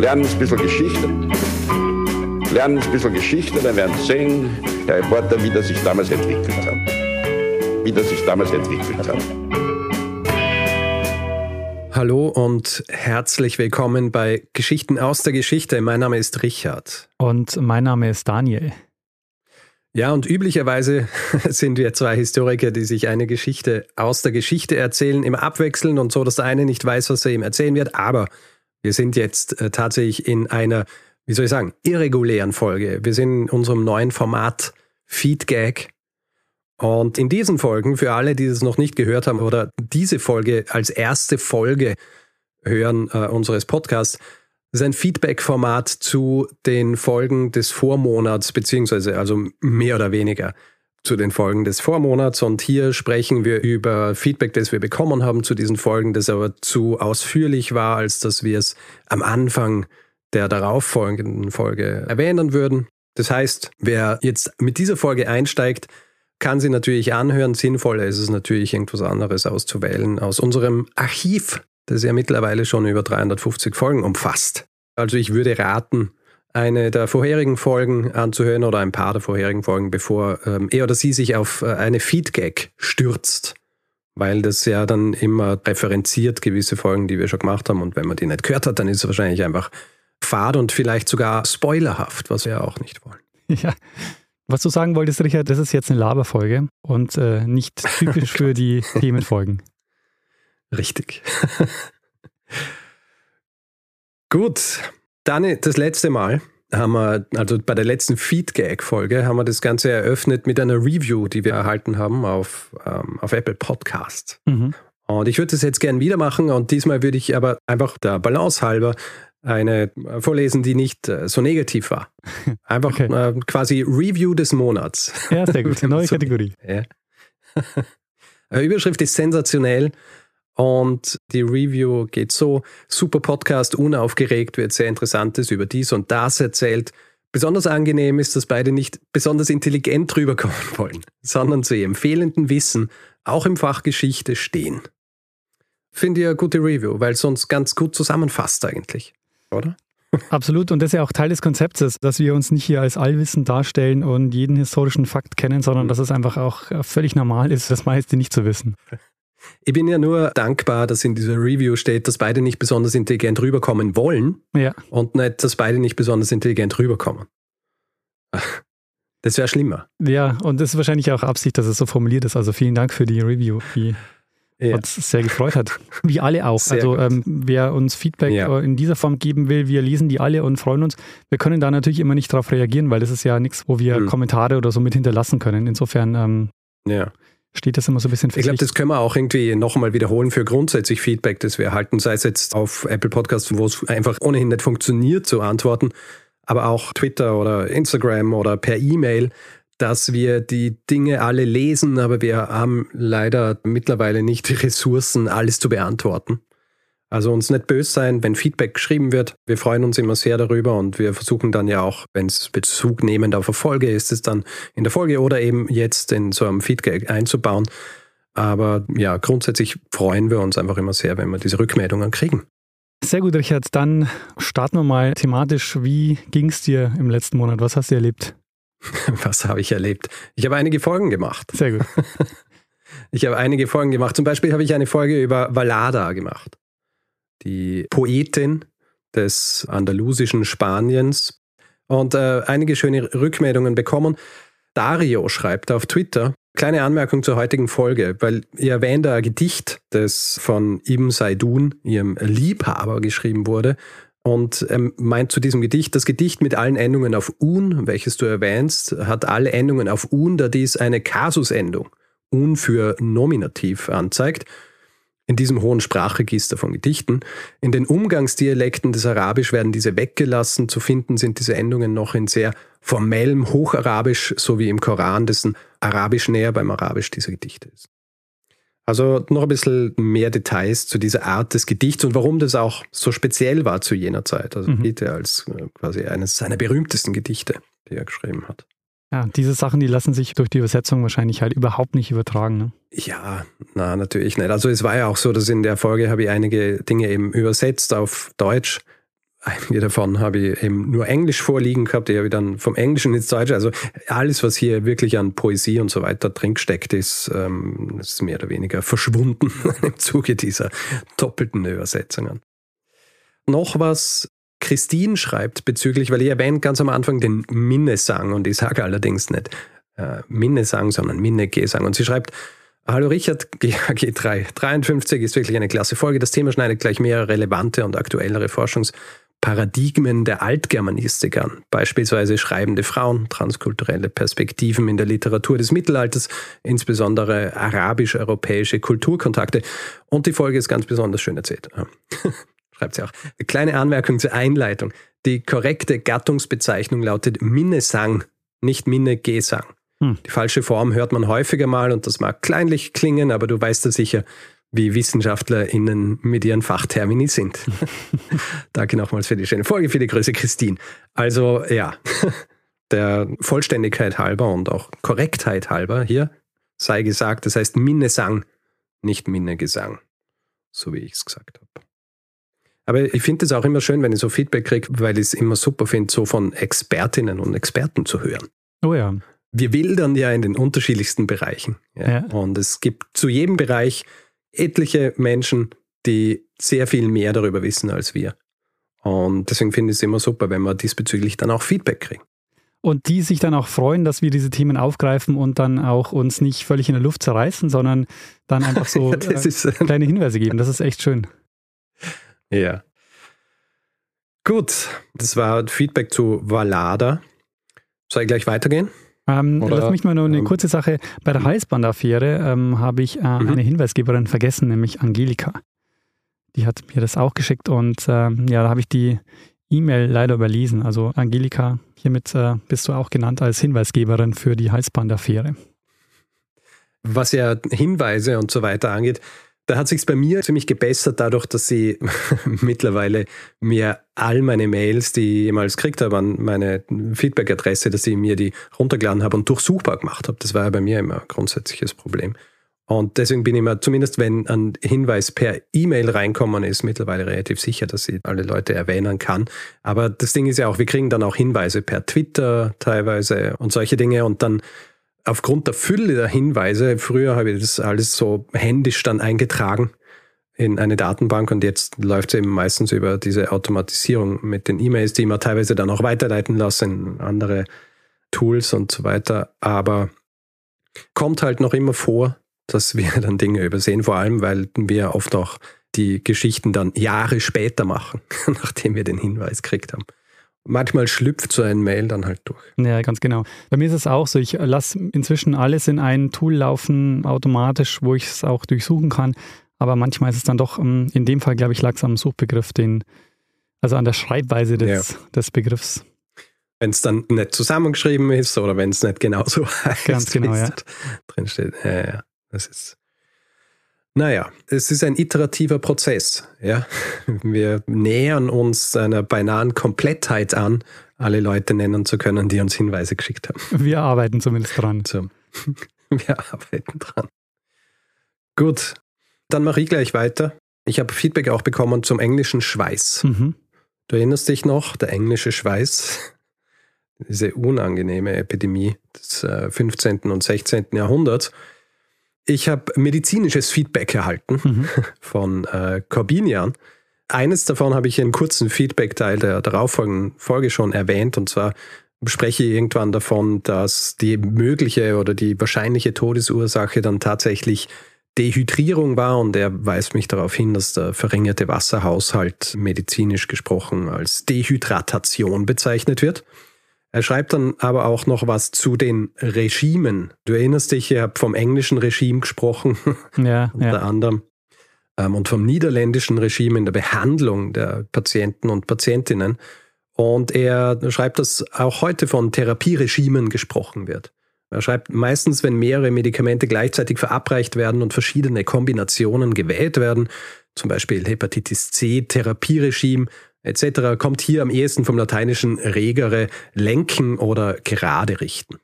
lernen ein bisschen Geschichte. Lernen ein bisschen Geschichte, dann werden Sie sehen, Herr Reporter, wie das sich damals entwickelt hat. Wie das sich damals entwickelt hat. Hallo und herzlich willkommen bei Geschichten aus der Geschichte. Mein Name ist Richard. Und mein Name ist Daniel. Ja, und üblicherweise sind wir zwei Historiker, die sich eine Geschichte aus der Geschichte erzählen, immer abwechseln und so, dass der eine nicht weiß, was er ihm erzählen wird. Aber wir sind jetzt äh, tatsächlich in einer, wie soll ich sagen, irregulären Folge. Wir sind in unserem neuen Format Feedgag. Und in diesen Folgen, für alle, die es noch nicht gehört haben oder diese Folge als erste Folge hören äh, unseres Podcasts, ist ein Feedback-Format zu den Folgen des Vormonats, beziehungsweise also mehr oder weniger zu den Folgen des Vormonats. Und hier sprechen wir über Feedback, das wir bekommen haben zu diesen Folgen, das aber zu ausführlich war, als dass wir es am Anfang der darauffolgenden Folge erwähnen würden. Das heißt, wer jetzt mit dieser Folge einsteigt, kann sie natürlich anhören. Sinnvoller ist es natürlich, irgendwas anderes auszuwählen aus unserem Archiv das ja mittlerweile schon über 350 Folgen umfasst. Also ich würde raten, eine der vorherigen Folgen anzuhören oder ein paar der vorherigen Folgen, bevor ähm, er oder sie sich auf äh, eine Feedgag stürzt. Weil das ja dann immer referenziert gewisse Folgen, die wir schon gemacht haben. Und wenn man die nicht gehört hat, dann ist es wahrscheinlich einfach fad und vielleicht sogar spoilerhaft, was wir auch nicht wollen. Ja. Was du sagen wolltest, Richard, das ist jetzt eine Laberfolge und äh, nicht typisch für die Themenfolgen. Richtig. Gut, dann das letzte Mal haben wir, also bei der letzten Feedgag-Folge, haben wir das Ganze eröffnet mit einer Review, die wir erhalten haben auf, ähm, auf Apple Podcast. Mhm. Und ich würde das jetzt gern wieder machen und diesmal würde ich aber einfach der Balance halber eine vorlesen, die nicht äh, so negativ war. Einfach okay. äh, quasi Review des Monats. Ja, sehr gut. Neue Kategorie. Ja. Überschrift ist sensationell. Und die Review geht so: super Podcast, unaufgeregt, wird sehr Interessantes über dies und das erzählt. Besonders angenehm ist, dass beide nicht besonders intelligent rüberkommen wollen, sondern zu ihrem fehlenden Wissen auch im Fach Geschichte stehen. Finde ich eine gute Review, weil es uns ganz gut zusammenfasst eigentlich, oder? Absolut, und das ist ja auch Teil des Konzeptes, dass wir uns nicht hier als allwissend darstellen und jeden historischen Fakt kennen, sondern mhm. dass es einfach auch völlig normal ist, das meiste nicht zu wissen. Ich bin ja nur dankbar, dass in dieser Review steht, dass beide nicht besonders intelligent rüberkommen wollen ja. und nicht, dass beide nicht besonders intelligent rüberkommen. Das wäre schlimmer. Ja, und das ist wahrscheinlich auch Absicht, dass es so formuliert ist. Also vielen Dank für die Review, die ja. uns sehr gefreut hat. Wie alle auch. Sehr also ähm, wer uns Feedback ja. in dieser Form geben will, wir lesen die alle und freuen uns. Wir können da natürlich immer nicht darauf reagieren, weil das ist ja nichts, wo wir hm. Kommentare oder so mit hinterlassen können. Insofern ähm, ja steht das immer so ein bisschen Ich glaube, das können wir auch irgendwie nochmal wiederholen für grundsätzlich Feedback, das wir erhalten, sei es jetzt auf Apple Podcasts, wo es einfach ohnehin nicht funktioniert zu antworten, aber auch Twitter oder Instagram oder per E-Mail, dass wir die Dinge alle lesen, aber wir haben leider mittlerweile nicht die Ressourcen, alles zu beantworten. Also uns nicht böse sein, wenn Feedback geschrieben wird. Wir freuen uns immer sehr darüber und wir versuchen dann ja auch, wenn es Bezug nehmend auf eine Folge ist, es dann in der Folge oder eben jetzt in so einem Feedback einzubauen. Aber ja, grundsätzlich freuen wir uns einfach immer sehr, wenn wir diese Rückmeldungen kriegen. Sehr gut, Richard. Dann starten wir mal thematisch. Wie ging es dir im letzten Monat? Was hast du erlebt? Was habe ich erlebt? Ich habe einige Folgen gemacht. Sehr gut. Ich habe einige Folgen gemacht. Zum Beispiel habe ich eine Folge über Valada gemacht die Poetin des andalusischen Spaniens und äh, einige schöne Rückmeldungen bekommen. Dario schreibt auf Twitter, kleine Anmerkung zur heutigen Folge, weil ihr erwähnt ein Gedicht, das von Ibn Saidun, ihrem Liebhaber, geschrieben wurde. Und ähm, meint zu diesem Gedicht, das Gedicht mit allen Endungen auf un, welches du erwähnst, hat alle Endungen auf un, da dies eine Kasusendung, un für Nominativ anzeigt in diesem hohen Sprachregister von Gedichten. In den Umgangsdialekten des Arabisch werden diese weggelassen. Zu finden sind diese Endungen noch in sehr formellem Hocharabisch, so wie im Koran, dessen Arabisch näher beim Arabisch dieser Gedichte ist. Also noch ein bisschen mehr Details zu dieser Art des Gedichts und warum das auch so speziell war zu jener Zeit. Also mhm. gilt er als äh, quasi eines seiner berühmtesten Gedichte, die er geschrieben hat. Ja, diese Sachen, die lassen sich durch die Übersetzung wahrscheinlich halt überhaupt nicht übertragen. Ne? Ja, na, natürlich nicht. Also es war ja auch so, dass in der Folge habe ich einige Dinge eben übersetzt auf Deutsch. Einige davon habe ich eben nur Englisch vorliegen gehabt, die habe ich dann vom Englischen ins Deutsche. Also alles, was hier wirklich an Poesie und so weiter drin gesteckt ist, ähm, ist mehr oder weniger verschwunden im Zuge dieser doppelten Übersetzungen. Noch was Christine schreibt bezüglich, weil ich erwähnt ganz am Anfang den Minnesang und ich sage allerdings nicht äh, Minnesang, sondern Minne-Gesang. Und sie schreibt, Hallo Richard, GHG3 53 ist wirklich eine klasse Folge. Das Thema schneidet gleich mehrere relevante und aktuellere Forschungsparadigmen der Altgermanistik an. Beispielsweise schreibende Frauen, transkulturelle Perspektiven in der Literatur des Mittelalters, insbesondere arabisch-europäische Kulturkontakte. Und die Folge ist ganz besonders schön erzählt. Schreibt sie auch. Kleine Anmerkung zur Einleitung. Die korrekte Gattungsbezeichnung lautet Minnesang, nicht Minne-Gesang. Hm. Die falsche Form hört man häufiger mal und das mag kleinlich klingen, aber du weißt ja sicher, wie WissenschaftlerInnen mit ihren Fachtermini sind. Danke nochmals für die schöne Folge, viele Grüße, Christine. Also ja, der Vollständigkeit halber und auch Korrektheit halber hier sei gesagt, das heißt Minnesang, nicht Minnegesang, so wie ich es gesagt habe. Aber ich finde es auch immer schön, wenn ich so Feedback kriege, weil ich es immer super finde, so von Expertinnen und Experten zu hören. Oh ja wir wildern ja in den unterschiedlichsten Bereichen. Ja? Ja. Und es gibt zu jedem Bereich etliche Menschen, die sehr viel mehr darüber wissen als wir. Und deswegen finde ich es immer super, wenn wir diesbezüglich dann auch Feedback kriegen. Und die sich dann auch freuen, dass wir diese Themen aufgreifen und dann auch uns nicht völlig in der Luft zerreißen, sondern dann einfach so ja, äh, kleine Hinweise geben. Das ist echt schön. Ja. Gut, das war Feedback zu Valada. Soll ich gleich weitergehen? Ähm, lass mich mal nur eine ähm, kurze Sache. Bei der Halsbandaffäre ähm, habe ich äh, mhm. eine Hinweisgeberin vergessen, nämlich Angelika. Die hat mir das auch geschickt und äh, ja, da habe ich die E-Mail leider überlesen. Also Angelika, hiermit äh, bist du auch genannt als Hinweisgeberin für die Halsbandaffäre. Was ja Hinweise und so weiter angeht, da hat sich bei mir ziemlich gebessert, dadurch, dass sie mittlerweile mir all meine Mails, die ich jemals gekriegt habe, an meine Feedback-Adresse, dass ich mir die runtergeladen habe und durchsuchbar gemacht habe. Das war ja bei mir immer ein grundsätzliches Problem. Und deswegen bin ich mir, zumindest wenn ein Hinweis per E-Mail reinkommen ist, mittlerweile relativ sicher, dass ich alle Leute erwähnen kann. Aber das Ding ist ja auch, wir kriegen dann auch Hinweise per Twitter teilweise und solche Dinge und dann aufgrund der Fülle der Hinweise, früher habe ich das alles so händisch dann eingetragen in eine Datenbank und jetzt läuft es eben meistens über diese Automatisierung mit den E-Mails, die man teilweise dann auch weiterleiten lassen andere Tools und so weiter. Aber kommt halt noch immer vor, dass wir dann Dinge übersehen, vor allem weil wir oft auch die Geschichten dann Jahre später machen, nachdem wir den Hinweis gekriegt haben manchmal schlüpft so ein Mail dann halt durch. Ja, ganz genau. Bei mir ist es auch so, ich lasse inzwischen alles in ein Tool laufen, automatisch, wo ich es auch durchsuchen kann. Aber manchmal ist es dann doch, ähm, in dem Fall, glaube ich, lag es am Suchbegriff, den, also an der Schreibweise des, ja. des Begriffs. Wenn es dann nicht zusammengeschrieben ist oder wenn es nicht genauso heißt, Ganz genau, ja. drin steht. Ja, ja, das ist naja, es ist ein iterativer Prozess. Ja? Wir nähern uns einer beinahen Komplettheit an, alle Leute nennen zu können, die uns Hinweise geschickt haben. Wir arbeiten zumindest dran. So. Wir arbeiten dran. Gut, dann mache ich gleich weiter. Ich habe Feedback auch bekommen zum englischen Schweiß. Mhm. Du erinnerst dich noch, der englische Schweiß, diese unangenehme Epidemie des 15. Äh, und 16. Jahrhunderts. Ich habe medizinisches Feedback erhalten mhm. von äh, Corbinian. Eines davon habe ich in einem kurzen Feedback-Teil der darauffolgenden Folge schon erwähnt. Und zwar spreche ich irgendwann davon, dass die mögliche oder die wahrscheinliche Todesursache dann tatsächlich Dehydrierung war. Und er weist mich darauf hin, dass der verringerte Wasserhaushalt medizinisch gesprochen als Dehydratation bezeichnet wird. Er schreibt dann aber auch noch was zu den Regimen. Du erinnerst dich, ich habe vom englischen Regime gesprochen, ja, unter ja. anderem, ähm, und vom niederländischen Regime in der Behandlung der Patienten und Patientinnen. Und er schreibt, dass auch heute von Therapieregimen gesprochen wird. Er schreibt, meistens, wenn mehrere Medikamente gleichzeitig verabreicht werden und verschiedene Kombinationen gewählt werden, zum Beispiel Hepatitis C, Therapieregime, etc. kommt hier am ehesten vom lateinischen regere, lenken oder gerade richten.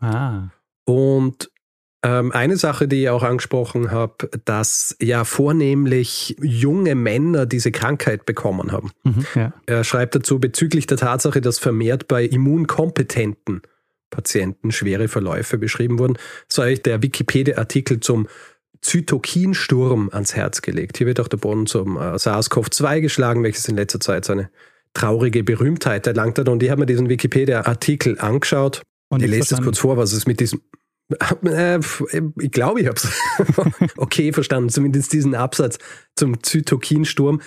Ah. Und Ähm, eine Sache, die ich auch angesprochen habe, dass ja vornehmlich junge Männer diese Krankheit bekommen haben. Mhm, ja. Er schreibt dazu bezüglich der Tatsache, dass vermehrt bei immunkompetenten Patienten schwere Verläufe beschrieben wurden, ich der Wikipedia-Artikel zum Zytokinsturm ans Herz gelegt. Hier wird auch der Boden zum äh, SARS-CoV-2 geschlagen, welches in letzter Zeit seine traurige Berühmtheit erlangt hat. Und ich habe mir diesen Wikipedia-Artikel angeschaut. Und ich lese das kurz vor, was es mit diesem äh, ich glaube, ich habe es okay verstanden, zumindest diesen Absatz zum Zytokinsturm.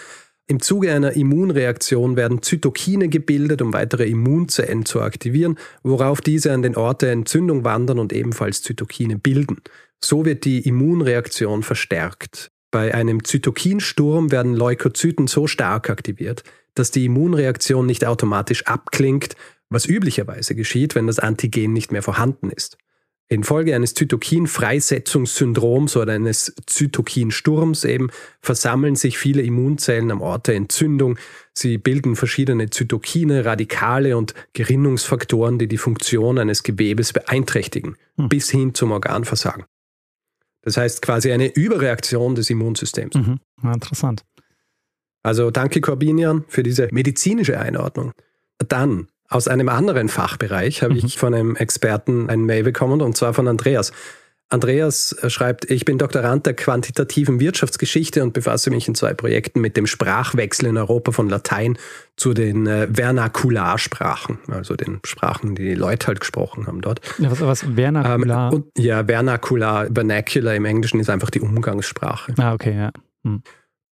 Im Zuge einer Immunreaktion werden Zytokine gebildet, um weitere Immunzellen zu aktivieren, worauf diese an den Ort der Entzündung wandern und ebenfalls Zytokine bilden. So wird die Immunreaktion verstärkt. Bei einem Zytokinsturm werden Leukozyten so stark aktiviert, dass die Immunreaktion nicht automatisch abklingt, was üblicherweise geschieht, wenn das Antigen nicht mehr vorhanden ist. Infolge eines Zytokin-Freisetzungssyndroms oder eines Zytokinsturms eben versammeln sich viele Immunzellen am Ort der Entzündung. Sie bilden verschiedene Zytokine, Radikale und Gerinnungsfaktoren, die die Funktion eines Gewebes beeinträchtigen, hm. bis hin zum Organversagen. Das heißt quasi eine Überreaktion des Immunsystems. Mhm. Ja, interessant. Also danke Corbinian für diese medizinische Einordnung. Dann aus einem anderen Fachbereich habe mhm. ich von einem Experten ein Mail bekommen und zwar von Andreas. Andreas äh, schreibt, ich bin Doktorand der quantitativen Wirtschaftsgeschichte und befasse mich in zwei Projekten mit dem Sprachwechsel in Europa von Latein zu den äh, Vernakularsprachen, also den Sprachen, die die Leute halt gesprochen haben dort. Ja, was, was Vernakular? Ähm, und, ja, Vernakular, Vernacular im Englischen ist einfach die Umgangssprache. Ah, okay, ja. Hm.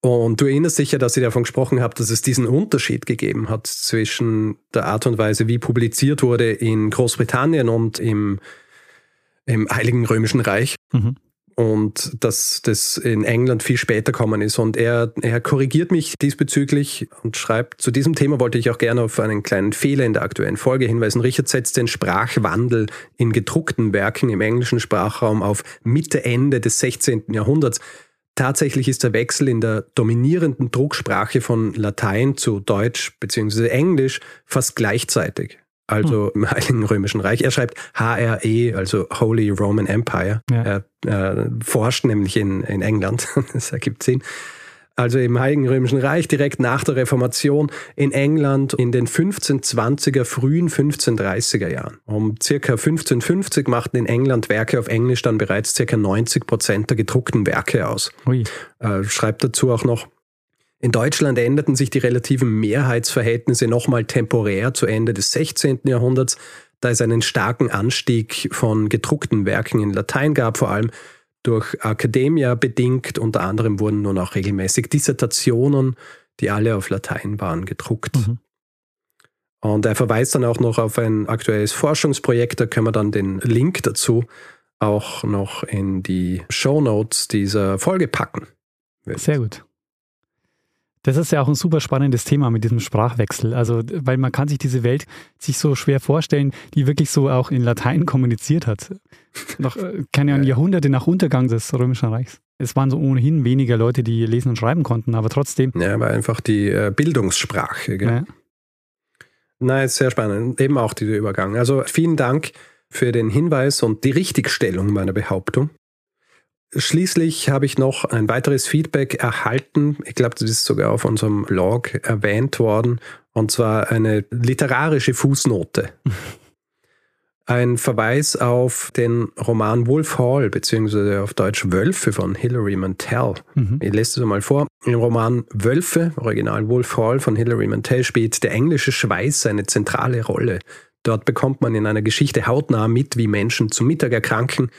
Und du erinnerst dich ja, dass ich davon gesprochen habe, dass es diesen Unterschied gegeben hat zwischen der Art und Weise, wie publiziert wurde in Großbritannien und im, im Heiligen Römischen Reich. Mhm. Und dass das in England viel später kommen ist. Und er, er korrigiert mich diesbezüglich und schreibt, zu diesem Thema wollte ich auch gerne auf einen kleinen Fehler in der aktuellen Folge hinweisen. Richard setzt den Sprachwandel in gedruckten Werken im englischen Sprachraum auf Mitte, Ende des 16. Jahrhunderts. Tatsächlich ist der Wechsel in der dominierenden Drucksprache von Latein zu Deutsch bzw. Englisch fast gleichzeitig. Also hm. im Heiligen Römischen Reich. Er schreibt HRE, also Holy Roman Empire. Ja. Er äh, forscht nämlich in, in England. das ergibt Sinn also im Heiligen Römischen Reich, direkt nach der Reformation in England in den 1520er, frühen 1530er Jahren. Um circa 1550 machten in England Werke auf Englisch dann bereits circa 90 Prozent der gedruckten Werke aus. Äh, schreibt dazu auch noch, in Deutschland änderten sich die relativen Mehrheitsverhältnisse nochmal temporär zu Ende des 16. Jahrhunderts, da es einen starken Anstieg von gedruckten Werken in Latein gab, vor allem durch Academia bedingt. Unter anderem wurden nun auch regelmäßig Dissertationen, die alle auf Latein waren, gedruckt. Mhm. Und er verweist dann auch noch auf ein aktuelles Forschungsprojekt, da können wir dann den Link dazu auch noch in die Show Notes dieser Folge packen. Sehr gut. Das ist ja auch ein super spannendes Thema mit diesem Sprachwechsel. Also, weil man kann sich diese Welt sich so schwer vorstellen, die wirklich so auch in Latein kommuniziert hat. Noch, äh, keine Ahnung, Jahrhunderte nach Untergang des Römischen Reichs. Es waren so ohnehin weniger Leute, die lesen und schreiben konnten, aber trotzdem. Ja, war einfach die äh, Bildungssprache. Gell? Ja. Nein, ist sehr spannend. Eben auch dieser Übergang. Also vielen Dank für den Hinweis und die Richtigstellung meiner Behauptung. Schließlich habe ich noch ein weiteres Feedback erhalten. Ich glaube, das ist sogar auf unserem Blog erwähnt worden. Und zwar eine literarische Fußnote. Ein Verweis auf den Roman Wolf Hall, beziehungsweise auf Deutsch Wölfe von Hilary Mantel. Mhm. Ich lese das mal vor. Im Roman Wölfe, Original Wolf Hall von Hilary Mantel, spielt der englische Schweiß eine zentrale Rolle. Dort bekommt man in einer Geschichte hautnah mit, wie Menschen zum Mittag erkranken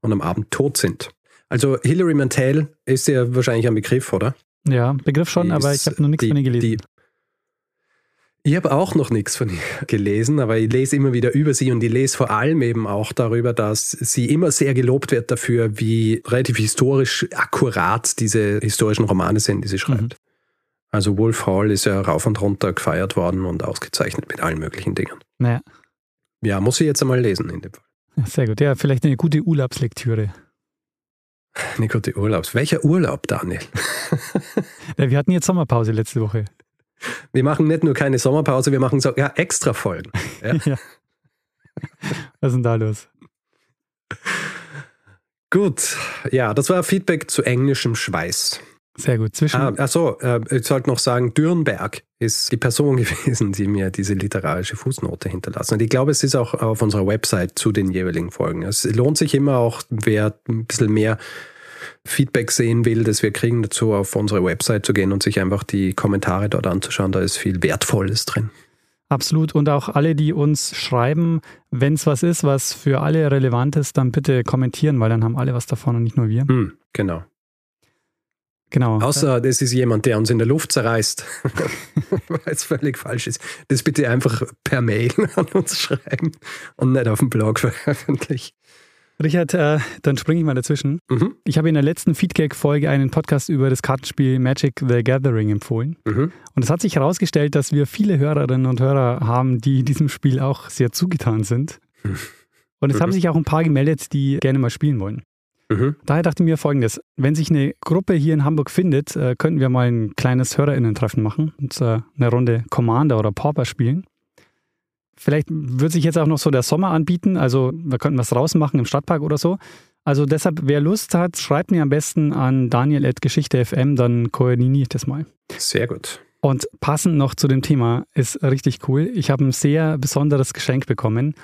und am Abend tot sind. Also Hilary Mantel ist ja wahrscheinlich ein Begriff, oder? Ja, Begriff schon, die aber ich habe noch nichts von ihr gelesen. Die, ich habe auch noch nichts von ihr gelesen, aber ich lese immer wieder über sie und ich lese vor allem eben auch darüber, dass sie immer sehr gelobt wird dafür, wie relativ historisch akkurat diese historischen Romane sind, die sie schreibt. Mhm. Also Wolf Hall ist ja rauf und runter gefeiert worden und ausgezeichnet mit allen möglichen Dingen. Naja. Ja, muss ich jetzt einmal lesen in dem Fall. sehr gut. Ja, vielleicht eine gute Urlaubslektüre. Nikotte Urlaubs. Welcher Urlaub, Daniel? ja, wir hatten jetzt Sommerpause letzte Woche. Wir machen nicht nur keine Sommerpause, wir machen sogar extra Folgen. Ja. ja. Was ist denn da los? Gut, ja, das war Feedback zu englischem Schweiß. Sehr gut. Zwischen ah, achso, äh, ich sollte noch sagen, Dürnberg ist die Person gewesen, die mir diese literarische Fußnote hinterlassen. Und ich glaube, es ist auch auf unserer Website zu den jeweiligen Folgen. Es lohnt sich immer auch, wer ein bisschen mehr Feedback sehen will, das wir kriegen, dazu auf unsere Website zu gehen und sich einfach die Kommentare dort anzuschauen. Da ist viel Wertvolles drin. Absolut. Und auch alle, die uns schreiben, wenn es was ist, was für alle relevant ist, dann bitte kommentieren, weil dann haben alle was davon und nicht nur wir. Hm, genau. Genau. Außer das ist jemand, der uns in der Luft zerreißt, weil es völlig falsch ist. Das bitte einfach per Mail an uns schreiben und nicht auf dem Blog veröffentlichen. Richard, äh, dann springe ich mal dazwischen. Mhm. Ich habe in der letzten Feedback-Folge einen Podcast über das Kartenspiel Magic the Gathering empfohlen. Mhm. Und es hat sich herausgestellt, dass wir viele Hörerinnen und Hörer haben, die diesem Spiel auch sehr zugetan sind. Mhm. Und es haben sich auch ein paar gemeldet, die gerne mal spielen wollen. Mhm. Daher dachte ich mir folgendes: Wenn sich eine Gruppe hier in Hamburg findet, äh, könnten wir mal ein kleines HörerInnen-Treffen machen und äh, eine Runde Commander oder Pauper spielen. Vielleicht wird sich jetzt auch noch so der Sommer anbieten, also wir könnten was rausmachen im Stadtpark oder so. Also deshalb, wer Lust hat, schreibt mir am besten an daniel.geschichte.fm, dann koordiniere ich das mal. Sehr gut. Und passend noch zu dem Thema ist richtig cool. Ich habe ein sehr besonderes Geschenk bekommen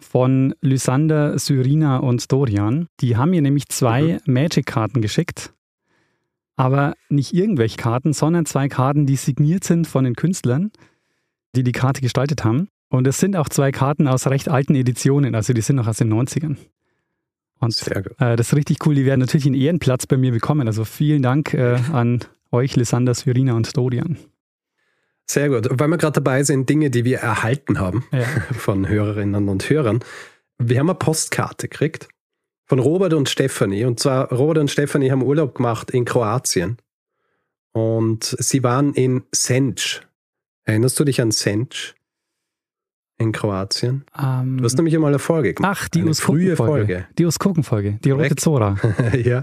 von Lysander, Syrina und Dorian. Die haben mir nämlich zwei mhm. Magic-Karten geschickt. Aber nicht irgendwelche Karten, sondern zwei Karten, die signiert sind von den Künstlern, die die Karte gestaltet haben. Und es sind auch zwei Karten aus recht alten Editionen, also die sind noch aus den 90ern. Und Sehr gut. Äh, das ist richtig cool. Die werden natürlich einen Ehrenplatz bei mir bekommen. Also vielen Dank äh, an euch, Lysander, Syrina und Dorian. Sehr gut. Weil wir gerade dabei sind, Dinge, die wir erhalten haben ja. von Hörerinnen und Hörern. Wir haben eine Postkarte gekriegt von Robert und Stephanie. Und zwar, Robert und Stephanie haben Urlaub gemacht in Kroatien. Und sie waren in Senj. Erinnerst du dich an Senj? in Kroatien? Um, du hast nämlich einmal eine Folge gemacht. Ach, die eine frühe Folge. Die Uskoken-Folge, die rote Zora. ja.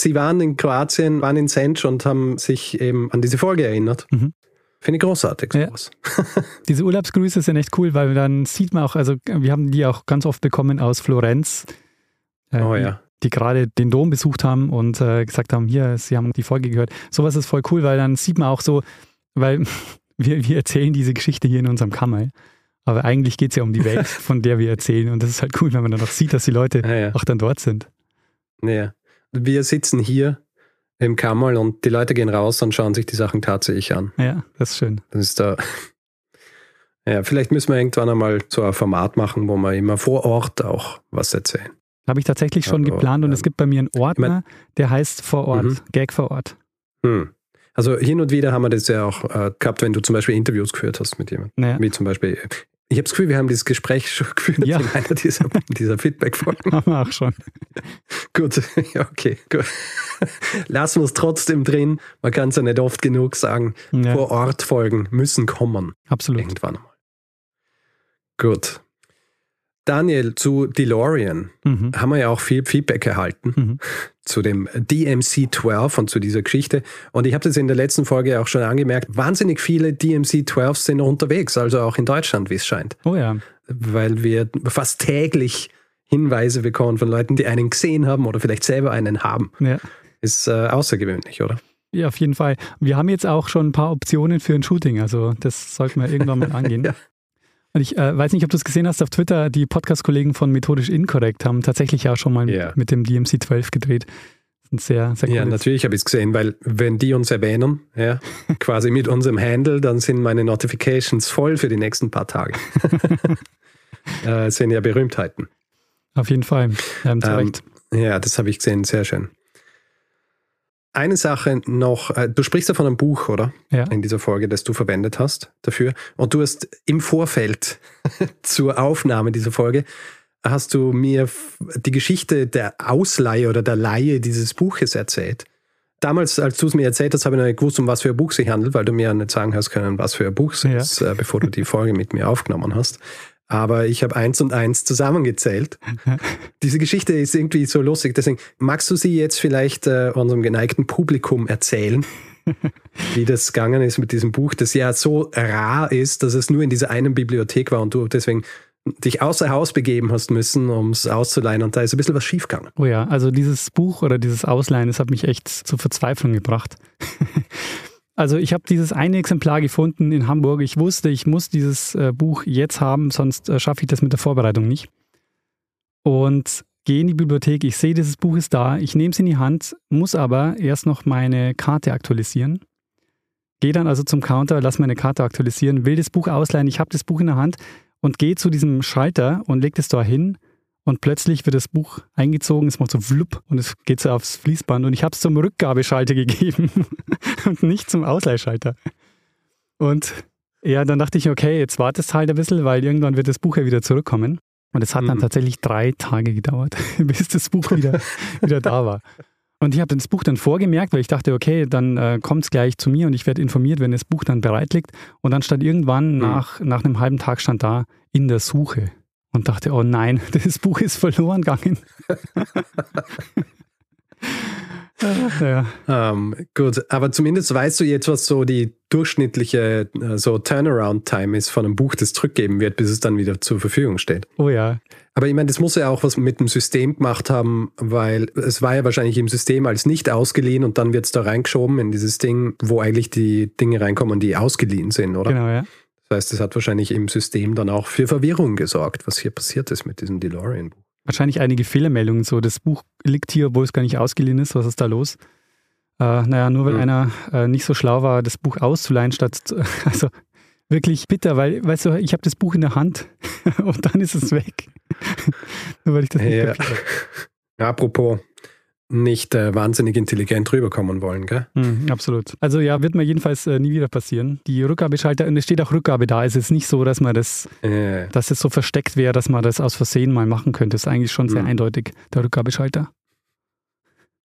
Sie waren in Kroatien, waren in Senj und haben sich eben an diese Folge erinnert. Mhm. Finde ich großartig sowas. Ja. Diese Urlaubsgrüße sind echt cool, weil dann sieht man auch, also wir haben die auch ganz oft bekommen aus Florenz. Äh, oh ja. Die, gerade den Dom besucht haben und äh, gesagt haben, hier, sie haben die Folge gehört. Sowas ist voll cool, weil dann sieht man auch so, weil wir, wir erzählen diese Geschichte hier in unserem Kammer. Aber eigentlich geht es ja um die Welt, von der wir erzählen. Und das ist halt cool, wenn man dann auch sieht, dass die Leute ja, ja. auch dann dort sind. Naja. Wir sitzen hier im Kammerl und die Leute gehen raus und schauen sich die Sachen tatsächlich an. Ja, das ist schön. Das ist da. Ja, vielleicht müssen wir irgendwann einmal so ein Format machen, wo wir immer vor Ort auch was erzählen. Habe ich tatsächlich schon Aber, geplant und ähm, es gibt bei mir einen Ordner, ich mein, der heißt vor Ort, mhm. Gag vor Ort. Hm. Also hin und wieder haben wir das ja auch äh, gehabt, wenn du zum Beispiel Interviews geführt hast mit jemandem. Naja. Wie zum Beispiel ich habe das Gefühl, wir haben dieses Gespräch schon geführt ja. in einer dieser, dieser Feedback-Folgen. Haben wir auch schon. gut, okay, gut. Lassen wir es trotzdem drin. Man kann es ja nicht oft genug sagen. Ja. Vor Ort Folgen müssen kommen. Absolut. Irgendwann einmal. Gut. Daniel, zu DeLorean mhm. haben wir ja auch viel Feedback erhalten mhm. Zu dem DMC-12 und zu dieser Geschichte. Und ich habe das in der letzten Folge auch schon angemerkt, wahnsinnig viele DMC-12s sind unterwegs, also auch in Deutschland, wie es scheint. Oh ja. Weil wir fast täglich Hinweise bekommen von Leuten, die einen gesehen haben oder vielleicht selber einen haben. Ja. Ist äh, außergewöhnlich, oder? Ja, auf jeden Fall. Wir haben jetzt auch schon ein paar Optionen für ein Shooting, also das sollten wir irgendwann mal angehen. ja. Und ich äh, weiß nicht, ob du es gesehen hast auf Twitter, die Podcast-Kollegen von Methodisch Inkorrekt haben tatsächlich ja schon mal yeah. mit dem DMC 12 gedreht. Sehr, sehr Ja, natürlich habe ich es gesehen, weil wenn die uns erwähnen, ja, quasi mit unserem Handle, dann sind meine Notifications voll für die nächsten paar Tage. äh, sind ja Berühmtheiten. Auf jeden Fall. Ähm, ähm, ja, das habe ich gesehen, sehr schön. Eine Sache noch, äh, du sprichst ja von einem Buch, oder? Ja. In dieser Folge, das du verwendet hast dafür. Und du hast im Vorfeld zur Aufnahme dieser Folge, hast du mir die Geschichte der Ausleihe oder der Leihe dieses Buches erzählt. Damals, als du es mir erzählt hast, habe ich noch nicht gewusst, um was für ein Buch sich handelt, weil du mir nicht sagen hast können, was für ein Buch es ja. ist, äh, bevor du die Folge mit mir aufgenommen hast aber ich habe eins und eins zusammengezählt. Diese Geschichte ist irgendwie so lustig. Deswegen magst du sie jetzt vielleicht äh, unserem geneigten Publikum erzählen, wie das gegangen ist mit diesem Buch, das ja so rar ist, dass es nur in dieser einen Bibliothek war und du deswegen dich außer Haus begeben hast müssen, um es auszuleihen und da ist ein bisschen was schiefgegangen. Oh ja, also dieses Buch oder dieses Ausleihen, das hat mich echt zur Verzweiflung gebracht. Also ich habe dieses eine Exemplar gefunden in Hamburg. Ich wusste, ich muss dieses äh, Buch jetzt haben, sonst äh, schaffe ich das mit der Vorbereitung nicht. Und gehe in die Bibliothek, ich sehe, dieses Buch ist da, ich nehme es in die Hand, muss aber erst noch meine Karte aktualisieren. Gehe dann also zum Counter, lass meine Karte aktualisieren, will das Buch ausleihen, ich habe das Buch in der Hand und gehe zu diesem Schalter und lege es da hin und plötzlich wird das Buch eingezogen, es macht so flupp und es geht so aufs Fließband und ich habe es zum Rückgabeschalter gegeben und nicht zum Ausleihschalter. Und ja, dann dachte ich, okay, jetzt wartest halt ein bisschen, weil irgendwann wird das Buch ja wieder zurückkommen. Und es hat dann mhm. tatsächlich drei Tage gedauert, bis das Buch wieder, wieder da war. Und ich habe das Buch dann vorgemerkt, weil ich dachte, okay, dann äh, kommt es gleich zu mir und ich werde informiert, wenn das Buch dann bereit liegt. Und dann stand irgendwann mhm. nach, nach einem halben Tag stand da in der Suche und dachte, oh nein, das Buch ist verloren gegangen. ja. Ähm, gut, aber zumindest weißt du jetzt, was so die durchschnittliche äh, so Turnaround-Time ist von einem Buch, das zurückgeben wird, bis es dann wieder zur Verfügung steht. Oh ja. Aber ich meine, das muss ja auch was mit dem System gemacht haben, weil es war ja wahrscheinlich im System als nicht ausgeliehen und dann wird es da reingeschoben in dieses Ding, wo eigentlich die Dinge reinkommen, die ausgeliehen sind, oder? Genau, ja. Das heißt, es hat wahrscheinlich im System dann auch für Verwirrung gesorgt, was hier passiert ist mit diesem DeLorean-Buch. Wahrscheinlich einige Fehlermeldungen, so das Buch liegt hier, obwohl es gar nicht ausgeliehen ist, was ist da los? Äh, naja, nur weil mhm. einer äh, nicht so schlau war, das Buch auszuleihen, statt, also wirklich bitter, weil, weißt du, ich habe das Buch in der Hand und dann ist es weg. nur weil ich das nicht ja. Apropos, nicht äh, wahnsinnig intelligent rüberkommen wollen, gell? Mhm, absolut. Also ja, wird mir jedenfalls äh, nie wieder passieren. Die Rückgabeschalter, und es steht auch Rückgabe da. Es ist nicht so, dass man das, äh. dass es so versteckt wäre, dass man das aus Versehen mal machen könnte. Das ist eigentlich schon sehr mhm. eindeutig, der Rückgabeschalter.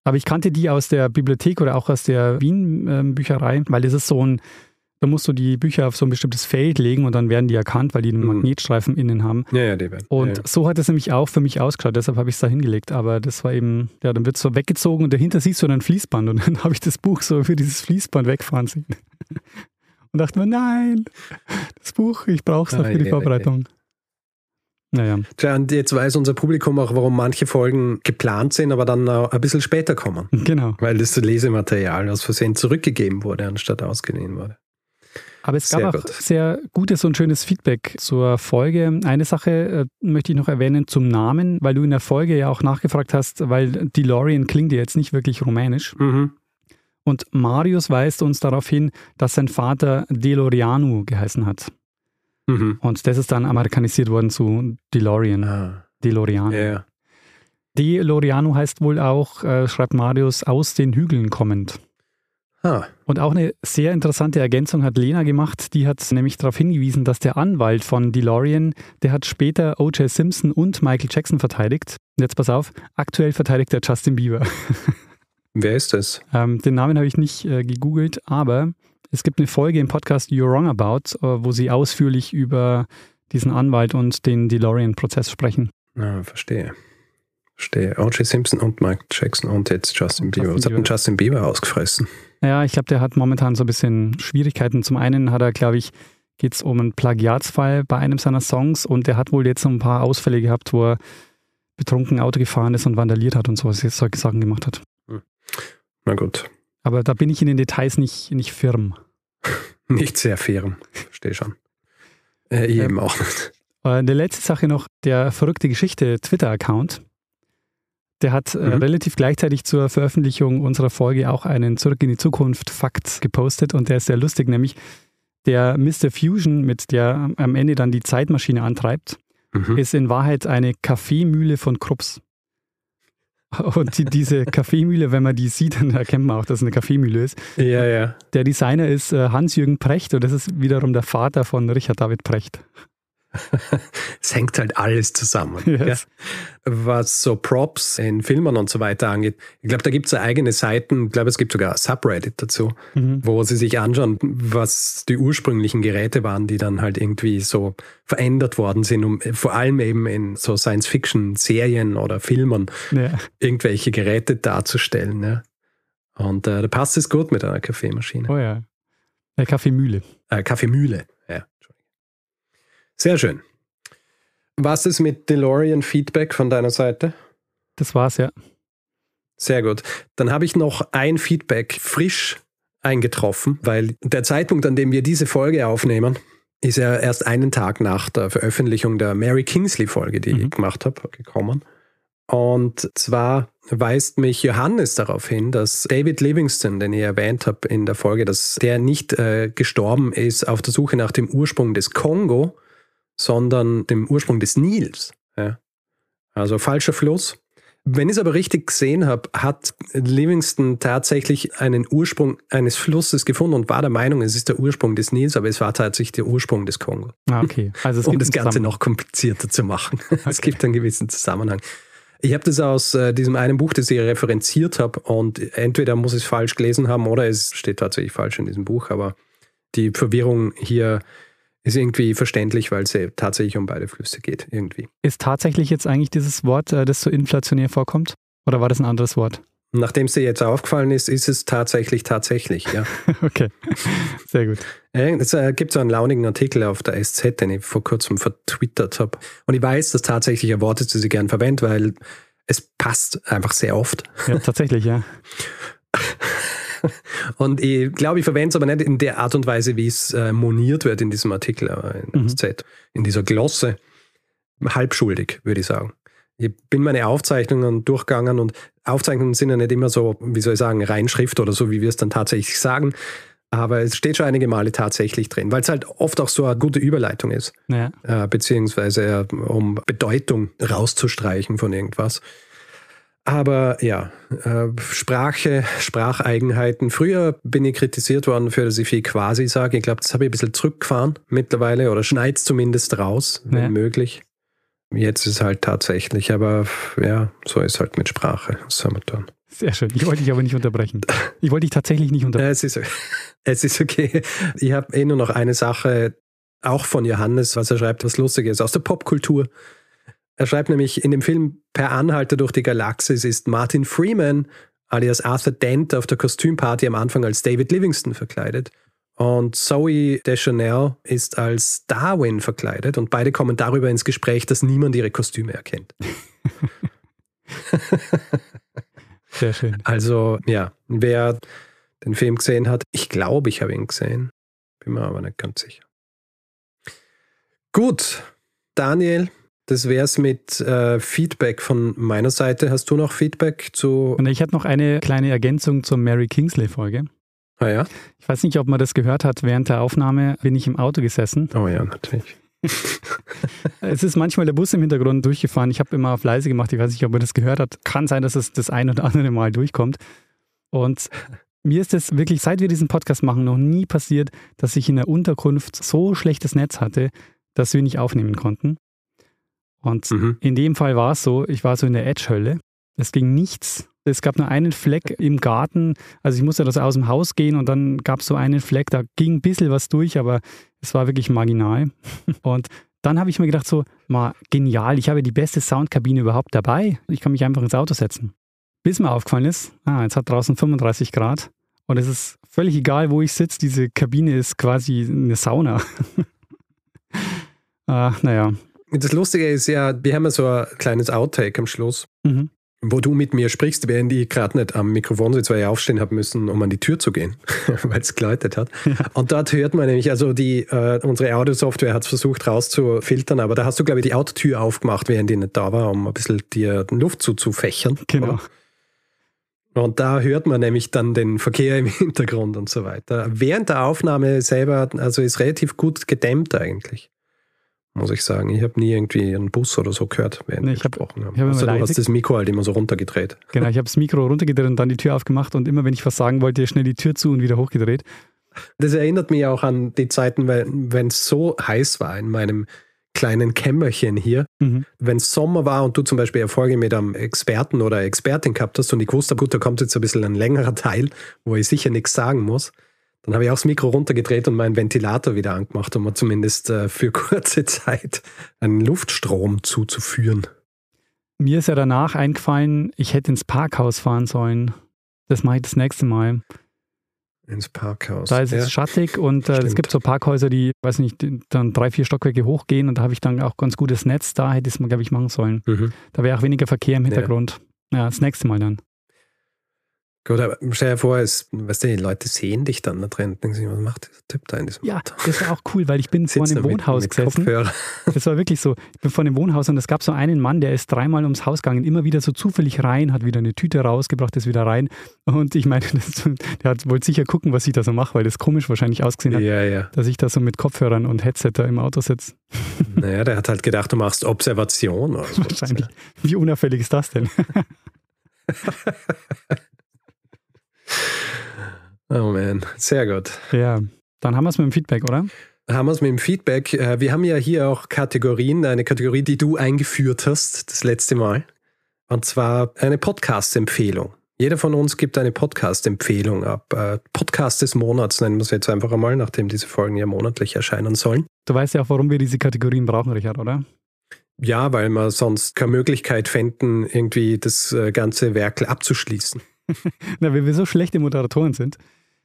Aber ich kannte die aus der Bibliothek oder auch aus der Wien-Bücherei, ähm, weil das ist so ein da musst du die Bücher auf so ein bestimmtes Feld legen und dann werden die erkannt, weil die einen mhm. Magnetstreifen innen haben. Ja, ja, die werden. Und ja, ja. so hat es nämlich auch für mich ausgeschaut, deshalb habe ich es da hingelegt. Aber das war eben, ja, dann wird es so weggezogen und dahinter siehst du dann ein Fließband und dann habe ich das Buch so für dieses Fließband wegfahren sehen. und dachte mir, nein, das Buch, ich brauche es noch für die Vorbereitung. Naja. Tja, und jetzt weiß unser Publikum auch, warum manche Folgen geplant sind, aber dann ein bisschen später kommen. Genau. Weil das Lesematerial aus Versehen zurückgegeben wurde, anstatt ausgeliehen wurde. Aber es gab sehr auch gut. sehr gutes und schönes Feedback zur Folge. Eine Sache äh, möchte ich noch erwähnen zum Namen, weil du in der Folge ja auch nachgefragt hast, weil DeLorean klingt ja jetzt nicht wirklich rumänisch. Mhm. Und Marius weist uns darauf hin, dass sein Vater DeLoreanu geheißen hat. Mhm. Und das ist dann amerikanisiert worden zu DeLorean. Ah. DeLorean. Yeah. DeLoreanu heißt wohl auch, äh, schreibt Marius, aus den Hügeln kommend. Ah. Und auch eine sehr interessante Ergänzung hat Lena gemacht. Die hat nämlich darauf hingewiesen, dass der Anwalt von DeLorean, der hat später O.J. Simpson und Michael Jackson verteidigt. Und jetzt pass auf, aktuell verteidigt er Justin Bieber. Wer ist das? Ähm, den Namen habe ich nicht äh, gegoogelt, aber es gibt eine Folge im Podcast You're Wrong About, äh, wo sie ausführlich über diesen Anwalt und den DeLorean-Prozess sprechen. Ah, verstehe. Verstehe. O.J. Simpson und Michael Jackson und jetzt Justin Bieber. Was hat denn Justin Bieber ausgefressen? Ja, ich glaube, der hat momentan so ein bisschen Schwierigkeiten. Zum einen hat er, glaube ich, geht es um einen Plagiatsfall bei einem seiner Songs und der hat wohl jetzt so ein paar Ausfälle gehabt, wo er betrunken Auto gefahren ist und vandaliert hat und sowas, jetzt solche Sachen gemacht hat. Hm. Na gut. Aber da bin ich in den Details nicht, nicht firm. nicht sehr firm, verstehe schon. Äh, eben ähm, auch nicht. Eine letzte Sache noch, der verrückte Geschichte Twitter-Account der hat äh, mhm. relativ gleichzeitig zur Veröffentlichung unserer Folge auch einen Zurück in die Zukunft Fakt gepostet und der ist sehr lustig, nämlich der Mr. Fusion, mit der am Ende dann die Zeitmaschine antreibt, mhm. ist in Wahrheit eine Kaffeemühle von Krups. Und die, diese Kaffeemühle, wenn man die sieht, dann erkennt man auch, dass es eine Kaffeemühle ist. Ja, ja. Der Designer ist äh, Hans-Jürgen Precht und das ist wiederum der Vater von Richard David Precht es hängt halt alles zusammen. Yes. Was so Props in Filmen und so weiter angeht. Ich glaube, da gibt es eigene Seiten, ich glaube, es gibt sogar Subreddit dazu, mhm. wo sie sich anschauen, was die ursprünglichen Geräte waren, die dann halt irgendwie so verändert worden sind, um vor allem eben in so Science-Fiction-Serien oder Filmen ja. irgendwelche Geräte darzustellen. Ja. Und äh, da passt es gut mit einer Kaffeemaschine. Oh ja. Eine Kaffeemühle. Äh, Kaffeemühle. Sehr schön. Was ist mit DeLorean Feedback von deiner Seite? Das war's, ja. Sehr gut. Dann habe ich noch ein Feedback frisch eingetroffen, weil der Zeitpunkt, an dem wir diese Folge aufnehmen, ist ja erst einen Tag nach der Veröffentlichung der Mary Kingsley-Folge, die mhm. ich gemacht habe, gekommen. Und zwar weist mich Johannes darauf hin, dass David Livingston, den ich erwähnt habe in der Folge, dass der nicht äh, gestorben ist auf der Suche nach dem Ursprung des Kongo, sondern dem Ursprung des Nils. Ja. Also falscher Fluss. Wenn ich es aber richtig gesehen habe, hat Livingston tatsächlich einen Ursprung eines Flusses gefunden und war der Meinung, es ist der Ursprung des Nils, aber es war tatsächlich der Ursprung des Kongo. Ah, okay. Also um das Ganze noch komplizierter zu machen. Okay. Es gibt einen gewissen Zusammenhang. Ich habe das aus äh, diesem einen Buch, das ich referenziert habe, und entweder muss ich es falsch gelesen haben oder es steht tatsächlich falsch in diesem Buch, aber die Verwirrung hier ist irgendwie verständlich, weil es ja tatsächlich um beide Flüsse geht, irgendwie. Ist tatsächlich jetzt eigentlich dieses Wort, äh, das so inflationär vorkommt? Oder war das ein anderes Wort? Nachdem es dir jetzt aufgefallen ist, ist es tatsächlich tatsächlich, ja. okay, sehr gut. Es äh, gibt so einen launigen Artikel auf der SZ, den ich vor kurzem vertwittert habe. Und ich weiß, dass tatsächlich ein Wort ist, das ich gern verwende, weil es passt einfach sehr oft. Ja, tatsächlich, ja. Und ich glaube, ich verwende es aber nicht in der Art und Weise, wie es äh, moniert wird in diesem Artikel in mhm. SZ, in dieser Glosse. Halbschuldig, würde ich sagen. Ich bin meine Aufzeichnungen durchgegangen und Aufzeichnungen sind ja nicht immer so, wie soll ich sagen, Reinschrift oder so, wie wir es dann tatsächlich sagen. Aber es steht schon einige Male tatsächlich drin, weil es halt oft auch so eine gute Überleitung ist. Ja. Äh, beziehungsweise äh, um Bedeutung rauszustreichen von irgendwas. Aber ja, äh, Sprache, Spracheigenheiten. Früher bin ich kritisiert worden für, dass ich viel quasi sage. Ich glaube, das habe ich ein bisschen zurückgefahren mittlerweile oder schneide es zumindest raus, wenn ja. möglich. Jetzt ist es halt tatsächlich, aber ja, so ist halt mit Sprache. Was soll man tun? Sehr schön. Ich wollte dich aber nicht unterbrechen. Ich wollte dich tatsächlich nicht unterbrechen. Es ist, es ist okay. Ich habe eh nur noch eine Sache, auch von Johannes, was er schreibt, was Lustiges aus der Popkultur. Er schreibt nämlich, in dem Film Per Anhalter durch die Galaxis ist Martin Freeman alias Arthur Dent auf der Kostümparty am Anfang als David Livingston verkleidet. Und Zoe Deschanel ist als Darwin verkleidet und beide kommen darüber ins Gespräch, dass niemand ihre Kostüme erkennt. Sehr schön. Also, ja, wer den Film gesehen hat, ich glaube, ich habe ihn gesehen, bin mir aber nicht ganz sicher. Gut, Daniel, das wäre es mit äh, Feedback von meiner Seite. Hast du noch Feedback zu. Und ich hätte noch eine kleine Ergänzung zur Mary Kingsley-Folge. Ah ja? Ich weiß nicht, ob man das gehört hat. Während der Aufnahme bin ich im Auto gesessen. Oh ja, natürlich. es ist manchmal der Bus im Hintergrund durchgefahren. Ich habe immer auf leise gemacht. Ich weiß nicht, ob man das gehört hat. Kann sein, dass es das ein oder andere Mal durchkommt. Und mir ist es wirklich, seit wir diesen Podcast machen, noch nie passiert, dass ich in der Unterkunft so schlechtes Netz hatte, dass wir nicht aufnehmen konnten. Und mhm. in dem Fall war es so, ich war so in der Edge-Hölle. Es ging nichts es gab nur einen Fleck im Garten. Also ich musste das aus dem Haus gehen und dann gab es so einen Fleck, da ging ein bisschen was durch, aber es war wirklich marginal. Und dann habe ich mir gedacht, so, mal genial, ich habe die beste Soundkabine überhaupt dabei. Ich kann mich einfach ins Auto setzen. Bis mir aufgefallen ist, ah, jetzt hat draußen 35 Grad und es ist völlig egal, wo ich sitze. Diese Kabine ist quasi eine Sauna. ah, naja. Das Lustige ist ja, wir haben ja so ein kleines Outtake am Schluss. Mhm wo du mit mir sprichst, während ich gerade nicht am Mikrofon sitze, weil ich aufstehen habe müssen, um an die Tür zu gehen, weil es geläutet hat. Und dort hört man nämlich, also die, äh, unsere Audiosoftware hat es versucht rauszufiltern, aber da hast du, glaube ich, die Autotür aufgemacht, während die nicht da war, um ein bisschen dir Luft zuzufächern. Genau. Oder? Und da hört man nämlich dann den Verkehr im Hintergrund und so weiter. Während der Aufnahme selber, also ist relativ gut gedämmt eigentlich muss ich sagen. Ich habe nie irgendwie einen Bus oder so gehört, während nee, gesprochen hab, haben. Also du hast das Mikro halt immer so runtergedreht. Genau, ich habe das Mikro runtergedreht und dann die Tür aufgemacht und immer wenn ich was sagen wollte, schnell die Tür zu und wieder hochgedreht. Das erinnert mich auch an die Zeiten, wenn es so heiß war in meinem kleinen Kämmerchen hier. Mhm. Wenn es Sommer war und du zum Beispiel Erfolge mit einem Experten oder Expertin gehabt hast und ich wusste, gut, da kommt jetzt ein bisschen ein längerer Teil, wo ich sicher nichts sagen muss, dann habe ich auch das Mikro runtergedreht und meinen Ventilator wieder angemacht, um mir zumindest äh, für kurze Zeit einen Luftstrom zuzuführen. Mir ist ja danach eingefallen, ich hätte ins Parkhaus fahren sollen. Das mache ich das nächste Mal. Ins Parkhaus. Da ist ja. es schattig und äh, es gibt so Parkhäuser, die, weiß nicht, dann drei, vier Stockwerke hochgehen und da habe ich dann auch ganz gutes Netz. Da hätte ich es mal, glaube ich, machen sollen. Mhm. Da wäre auch weniger Verkehr im Hintergrund. Ja. ja, das nächste Mal dann. Gut, aber stell dir vor, es, weißt du, die Leute sehen dich dann da drin denken sich, was macht dieser Typ da in diesem Ja, Auto? das war auch cool, weil ich bin vor einem Wohnhaus mit, mit gesessen. Kopfhörer. Das war wirklich so. Ich bin vor einem Wohnhaus und es gab so einen Mann, der ist dreimal ums Haus gegangen, immer wieder so zufällig rein, hat wieder eine Tüte rausgebracht, ist wieder rein. Und ich meine, das, der hat, wollte sicher gucken, was ich da so mache, weil das komisch wahrscheinlich ausgesehen hat, ja, ja. dass ich da so mit Kopfhörern und Headset da im Auto sitze. Naja, der hat halt gedacht, du machst Observation. Oder so. Wahrscheinlich. Wie unauffällig ist das denn? Oh man, sehr gut. Ja, dann haben wir es mit dem Feedback, oder? Haben wir es mit dem Feedback. Äh, wir haben ja hier auch Kategorien, eine Kategorie, die du eingeführt hast das letzte Mal. Und zwar eine Podcast-Empfehlung. Jeder von uns gibt eine Podcast-Empfehlung ab. Äh, Podcast des Monats nennen wir es jetzt einfach einmal, nachdem diese Folgen ja monatlich erscheinen sollen. Du weißt ja auch, warum wir diese Kategorien brauchen, Richard, oder? Ja, weil wir sonst keine Möglichkeit fänden, irgendwie das äh, ganze Werk abzuschließen. Na, wenn wir so schlechte Moderatoren sind,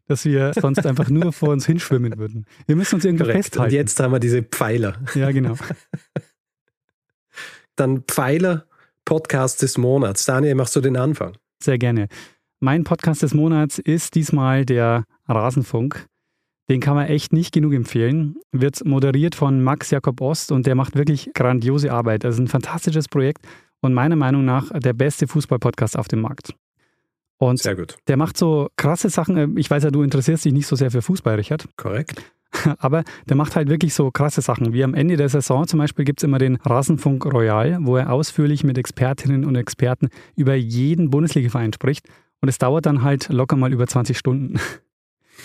dass wir sonst einfach nur vor uns hinschwimmen würden. Wir müssen uns irgendwie Korrekt. festhalten. Und jetzt haben wir diese Pfeiler. Ja, genau. Dann Pfeiler Podcast des Monats. Daniel, machst du den Anfang? Sehr gerne. Mein Podcast des Monats ist diesmal der Rasenfunk. Den kann man echt nicht genug empfehlen. Wird moderiert von Max Jakob Ost und der macht wirklich grandiose Arbeit. Das ist ein fantastisches Projekt und meiner Meinung nach der beste Fußball-Podcast auf dem Markt. Und sehr gut. Der macht so krasse Sachen. Äh, ich weiß ja, du interessierst dich nicht so sehr für Fußball, Richard. Korrekt. Aber der macht halt wirklich so krasse Sachen. Wie am Ende der Saison zum Beispiel gibt es immer den Rasenfunk Royal, wo er ausführlich mit Expertinnen und Experten über jeden Bundesligaverein spricht. Und es dauert dann halt locker mal über 20 Stunden.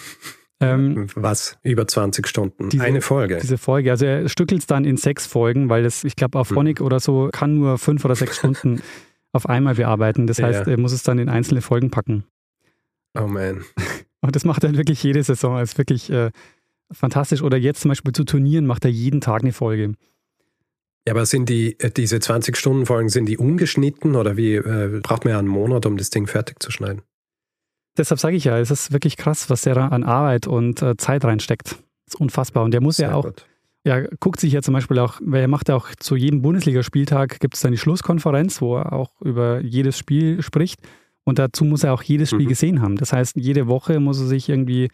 ähm, Was? Über 20 Stunden? Diese, Eine Folge? Diese Folge. Also er stückelt es dann in sechs Folgen, weil das, ich glaube, auf Phonic hm. oder so kann nur fünf oder sechs Stunden auf einmal bearbeiten. Das heißt, ja. er muss es dann in einzelne Folgen packen. Oh man. Und das macht er wirklich jede Saison. Das ist wirklich äh, fantastisch. Oder jetzt zum Beispiel zu Turnieren macht er jeden Tag eine Folge. Ja, aber sind die, äh, diese 20-Stunden-Folgen, sind die ungeschnitten oder wie äh, braucht man ja einen Monat, um das Ding fertig zu schneiden? Deshalb sage ich ja, es ist wirklich krass, was der an Arbeit und äh, Zeit reinsteckt. Das ist unfassbar. Und der muss Sehr ja auch, gut. Ja, guckt sich ja zum Beispiel auch, weil er macht ja auch zu jedem Bundesligaspieltag gibt es dann die Schlusskonferenz, wo er auch über jedes Spiel spricht. Und dazu muss er auch jedes Spiel mhm. gesehen haben. Das heißt, jede Woche muss er sich irgendwie,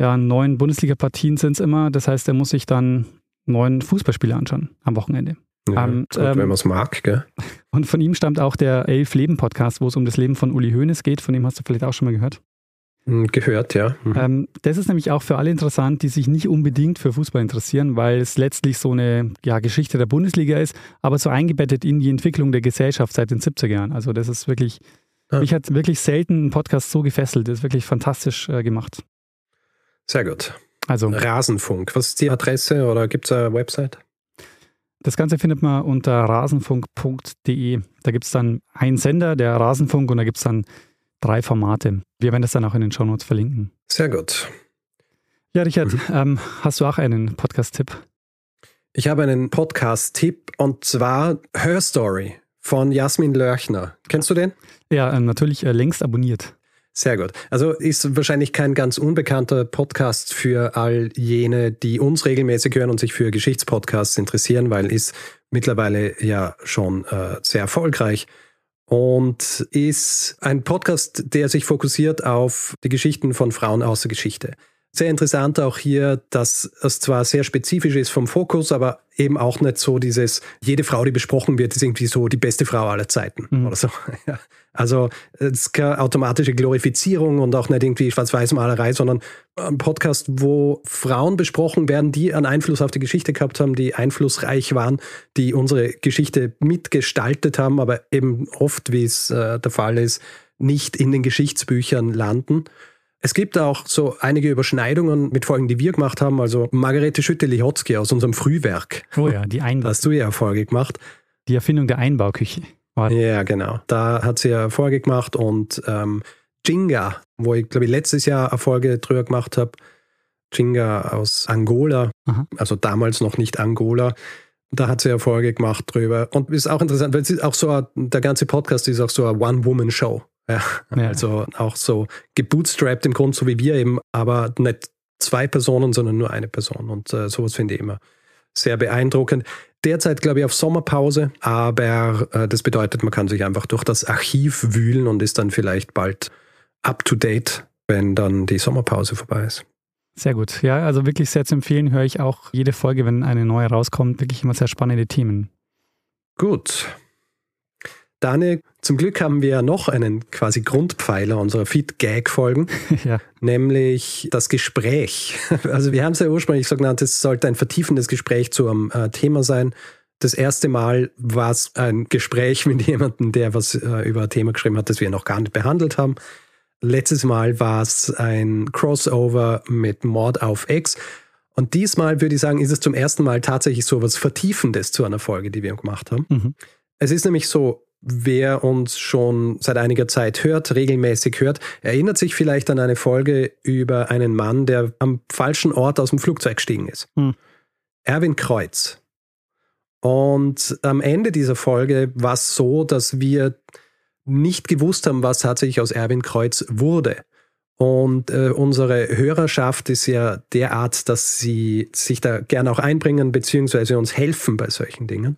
ja, neun Bundesliga-Partien sind es immer. Das heißt, er muss sich dann neun Fußballspiele anschauen am Wochenende. Ja, um, gut, ähm, wenn man es mag, gell? Und von ihm stammt auch der Elf Leben Podcast, wo es um das Leben von Uli Hoeneß geht. Von dem hast du vielleicht auch schon mal gehört. Hm, gehört, ja. Mhm. Das ist nämlich auch für alle interessant, die sich nicht unbedingt für Fußball interessieren, weil es letztlich so eine ja, Geschichte der Bundesliga ist, aber so eingebettet in die Entwicklung der Gesellschaft seit den 70er Jahren. Also das ist wirklich, ja. mich hat wirklich selten ein Podcast so gefesselt. Das ist wirklich fantastisch äh, gemacht. Sehr gut. Also Rasenfunk. Was ist die Adresse oder gibt es eine Website? Das Ganze findet man unter rasenfunk.de. Da gibt es dann einen Sender, der Rasenfunk, und da gibt es dann drei Formate. Wir werden das dann auch in den Show Notes verlinken. Sehr gut. Ja, Richard, mhm. ähm, hast du auch einen Podcast-Tipp? Ich habe einen Podcast-Tipp und zwar Her Story von Jasmin Lörchner. Kennst du den? Ja, äh, natürlich äh, längst abonniert. Sehr gut. Also ist wahrscheinlich kein ganz unbekannter Podcast für all jene, die uns regelmäßig hören und sich für Geschichtspodcasts interessieren, weil ist mittlerweile ja schon äh, sehr erfolgreich und ist ein Podcast, der sich fokussiert auf die Geschichten von Frauen aus der Geschichte. Sehr interessant auch hier, dass es zwar sehr spezifisch ist vom Fokus, aber eben auch nicht so dieses, jede Frau, die besprochen wird, ist irgendwie so die beste Frau aller Zeiten mhm. oder so. Ja. Also es ist keine automatische Glorifizierung und auch nicht irgendwie Schwarz-Weiß-Malerei, sondern ein Podcast, wo Frauen besprochen werden, die einen Einfluss auf die Geschichte gehabt haben, die einflussreich waren, die unsere Geschichte mitgestaltet haben, aber eben oft, wie es äh, der Fall ist, nicht in den Geschichtsbüchern landen. Es gibt auch so einige Überschneidungen mit Folgen, die wir gemacht haben. Also Margarete Schütte-Lihotzky aus unserem Frühwerk. Oh ja, die Einbau. Hast du ja Folge gemacht. Die Erfindung der Einbauküche. Ja, genau. Da hat sie ja Folge gemacht und ähm, Jinga, wo ich glaube ich letztes Jahr eine Folge drüber gemacht habe. Jinga aus Angola, Aha. also damals noch nicht Angola. Da hat sie ja Folge gemacht drüber. Und ist auch interessant, weil es ist auch so, der ganze Podcast ist auch so eine One-Woman-Show. Ja, ja. Also auch so gebootstrapped im Grund, so wie wir eben, aber nicht zwei Personen, sondern nur eine Person. Und äh, sowas finde ich immer sehr beeindruckend. Derzeit, glaube ich, auf Sommerpause, aber äh, das bedeutet, man kann sich einfach durch das Archiv wühlen und ist dann vielleicht bald up to date, wenn dann die Sommerpause vorbei ist. Sehr gut. Ja, also wirklich sehr zu empfehlen, höre ich auch jede Folge, wenn eine neue rauskommt. Wirklich immer sehr spannende Themen. Gut. Daniel, zum Glück haben wir noch einen quasi Grundpfeiler unserer Feed-Gag-Folgen, ja. nämlich das Gespräch. Also wir haben es ja ursprünglich so genannt, es sollte ein vertiefendes Gespräch zu einem äh, Thema sein. Das erste Mal war es ein Gespräch mit jemandem, der was äh, über ein Thema geschrieben hat, das wir noch gar nicht behandelt haben. Letztes Mal war es ein Crossover mit Mord auf X. Und diesmal würde ich sagen, ist es zum ersten Mal tatsächlich so was Vertiefendes zu einer Folge, die wir gemacht haben. Mhm. Es ist nämlich so, wer uns schon seit einiger Zeit hört, regelmäßig hört, erinnert sich vielleicht an eine Folge über einen Mann, der am falschen Ort aus dem Flugzeug gestiegen ist. Mhm. Erwin Kreuz. Und am Ende dieser Folge war es so, dass wir nicht gewusst haben, was tatsächlich aus Erwin Kreuz wurde. Und äh, unsere Hörerschaft ist ja derart, dass sie sich da gerne auch einbringen, beziehungsweise uns helfen bei solchen Dingen.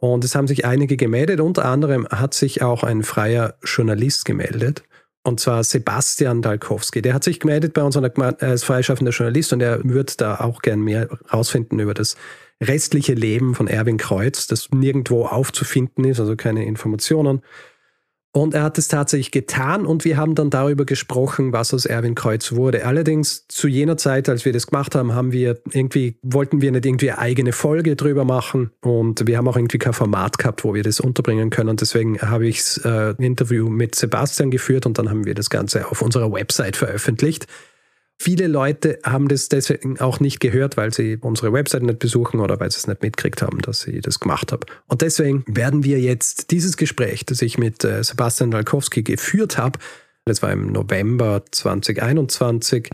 Und es haben sich einige gemeldet. Unter anderem hat sich auch ein freier Journalist gemeldet. Und zwar Sebastian Dalkowski. Der hat sich gemeldet bei uns als freischaffender Journalist und er würde da auch gern mehr rausfinden über das restliche Leben von Erwin Kreuz, das nirgendwo aufzufinden ist, also keine Informationen. Und er hat es tatsächlich getan und wir haben dann darüber gesprochen, was aus Erwin Kreuz wurde. Allerdings zu jener Zeit, als wir das gemacht haben, haben wir irgendwie, wollten wir nicht irgendwie eine eigene Folge drüber machen und wir haben auch irgendwie kein Format gehabt, wo wir das unterbringen können. Und deswegen habe ich das äh, Interview mit Sebastian geführt und dann haben wir das Ganze auf unserer Website veröffentlicht. Viele Leute haben das deswegen auch nicht gehört, weil sie unsere Website nicht besuchen oder weil sie es nicht mitgekriegt haben, dass ich das gemacht habe. Und deswegen werden wir jetzt dieses Gespräch, das ich mit äh, Sebastian Walkowski geführt habe, das war im November 2021.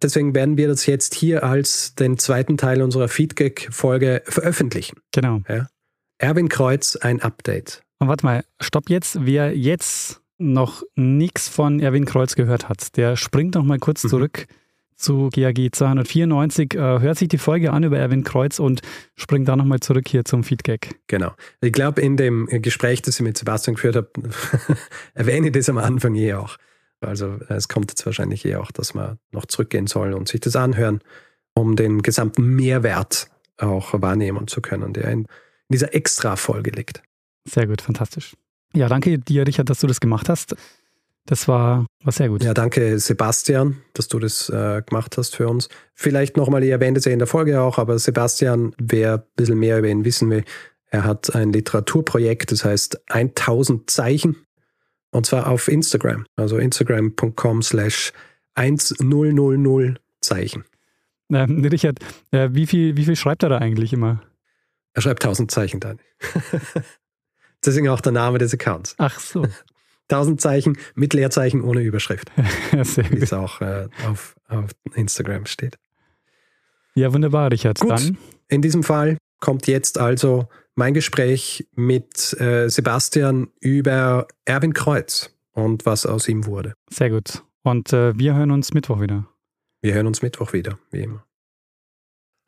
Deswegen werden wir das jetzt hier als den zweiten Teil unserer Feedback-Folge veröffentlichen. Genau. Ja. Erwin Kreuz, ein Update. Und warte mal, stopp jetzt. Wer jetzt noch nichts von Erwin Kreuz gehört hat, der springt noch mal kurz mhm. zurück zu GAG 294. Äh, hört sich die Folge an über Erwin Kreuz und springt da nochmal zurück hier zum Feedback. Genau. Ich glaube, in dem Gespräch, das ich mit Sebastian geführt habe, erwähne ich das am Anfang eh auch. Also es kommt jetzt wahrscheinlich eh auch, dass man noch zurückgehen soll und sich das anhören, um den gesamten Mehrwert auch wahrnehmen zu können, der in dieser Extra-Folge liegt. Sehr gut, fantastisch. Ja, danke dir, Richard, dass du das gemacht hast. Das war, war sehr gut. Ja, danke Sebastian, dass du das äh, gemacht hast für uns. Vielleicht nochmal, ich erwähne es ja in der Folge auch, aber Sebastian, wer ein bisschen mehr über ihn wissen will, er hat ein Literaturprojekt, das heißt 1000 Zeichen und zwar auf Instagram, also instagram.com slash 1000 Zeichen. Ähm, Richard, äh, wie, viel, wie viel schreibt er da eigentlich immer? Er schreibt 1000 Zeichen dann. Deswegen auch der Name des Accounts. Ach so. 1000 Zeichen mit Leerzeichen ohne Überschrift. Wie es auch äh, auf, auf Instagram steht. Ja, wunderbar, Richard. Gut, Dann. in diesem Fall kommt jetzt also mein Gespräch mit äh, Sebastian über Erwin Kreuz und was aus ihm wurde. Sehr gut. Und äh, wir hören uns Mittwoch wieder. Wir hören uns Mittwoch wieder, wie immer.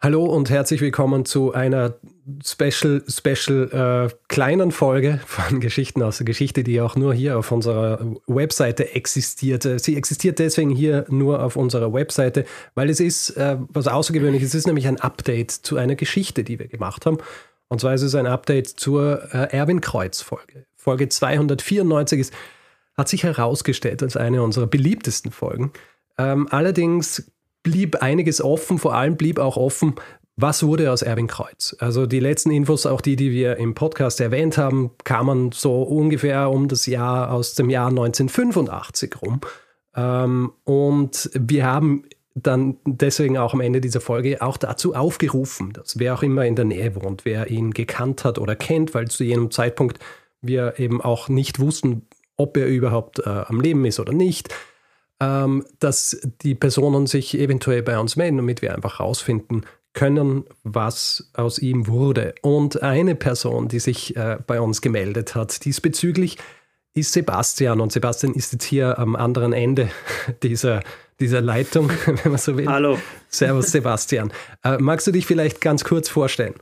Hallo und herzlich willkommen zu einer Special, Special äh, kleinen Folge von Geschichten aus der Geschichte, die auch nur hier auf unserer Webseite existiert. Sie existiert deswegen hier nur auf unserer Webseite, weil es ist äh, was Außergewöhnliches. Es ist nämlich ein Update zu einer Geschichte, die wir gemacht haben. Und zwar ist es ein Update zur äh, Erwin Kreuz Folge. Folge 294 ist, hat sich herausgestellt als eine unserer beliebtesten Folgen. Ähm, allerdings blieb einiges offen, vor allem blieb auch offen, was wurde aus Erwin Kreuz? Also die letzten Infos, auch die, die wir im Podcast erwähnt haben, kamen so ungefähr um das Jahr aus dem Jahr 1985 rum. Ähm, und wir haben dann deswegen auch am Ende dieser Folge auch dazu aufgerufen, dass wer auch immer in der Nähe wohnt, wer ihn gekannt hat oder kennt, weil zu jenem Zeitpunkt wir eben auch nicht wussten, ob er überhaupt äh, am Leben ist oder nicht, ähm, dass die Personen sich eventuell bei uns melden, damit wir einfach herausfinden können, was aus ihm wurde. Und eine Person, die sich äh, bei uns gemeldet hat diesbezüglich, ist Sebastian und Sebastian ist jetzt hier am anderen Ende dieser, dieser Leitung, wenn man so will. Hallo. Servus Sebastian. Äh, magst du dich vielleicht ganz kurz vorstellen?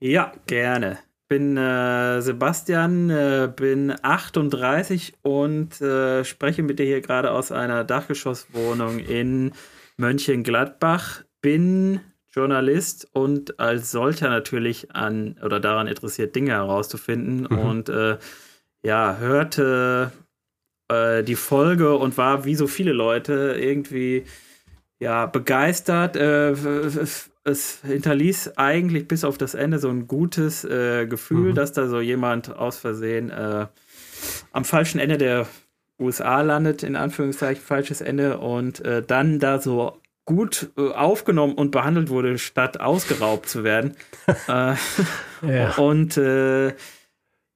Ja, gerne. Bin äh, Sebastian, äh, bin 38 und äh, spreche mit dir hier gerade aus einer Dachgeschosswohnung in Mönchengladbach. Bin Journalist und als solcher natürlich an oder daran interessiert, Dinge herauszufinden mhm. und äh, ja, hörte äh, die Folge und war wie so viele Leute irgendwie ja begeistert. Äh, es hinterließ eigentlich bis auf das Ende so ein gutes äh, Gefühl, mhm. dass da so jemand aus Versehen äh, am falschen Ende der USA landet, in Anführungszeichen falsches Ende, und äh, dann da so gut äh, aufgenommen und behandelt wurde, statt ausgeraubt zu werden. Äh, ja. Und äh,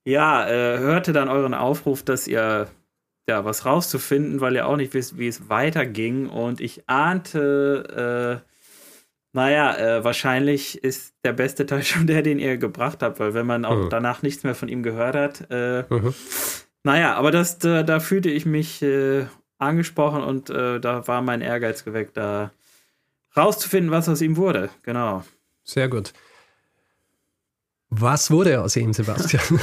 ja, hörte dann euren Aufruf, dass ihr ja was rauszufinden, weil ihr auch nicht wisst, wie es weiterging. Und ich ahnte, naja, äh, wahrscheinlich ist der beste Teil schon der, den ihr gebracht habt, weil wenn man auch mhm. danach nichts mehr von ihm gehört hat, äh, mhm. naja, aber das, da, da fühlte ich mich äh, angesprochen und äh, da war mein Ehrgeiz geweckt, da rauszufinden, was aus ihm wurde. Genau. Sehr gut. Was wurde aus ihm, Sebastian?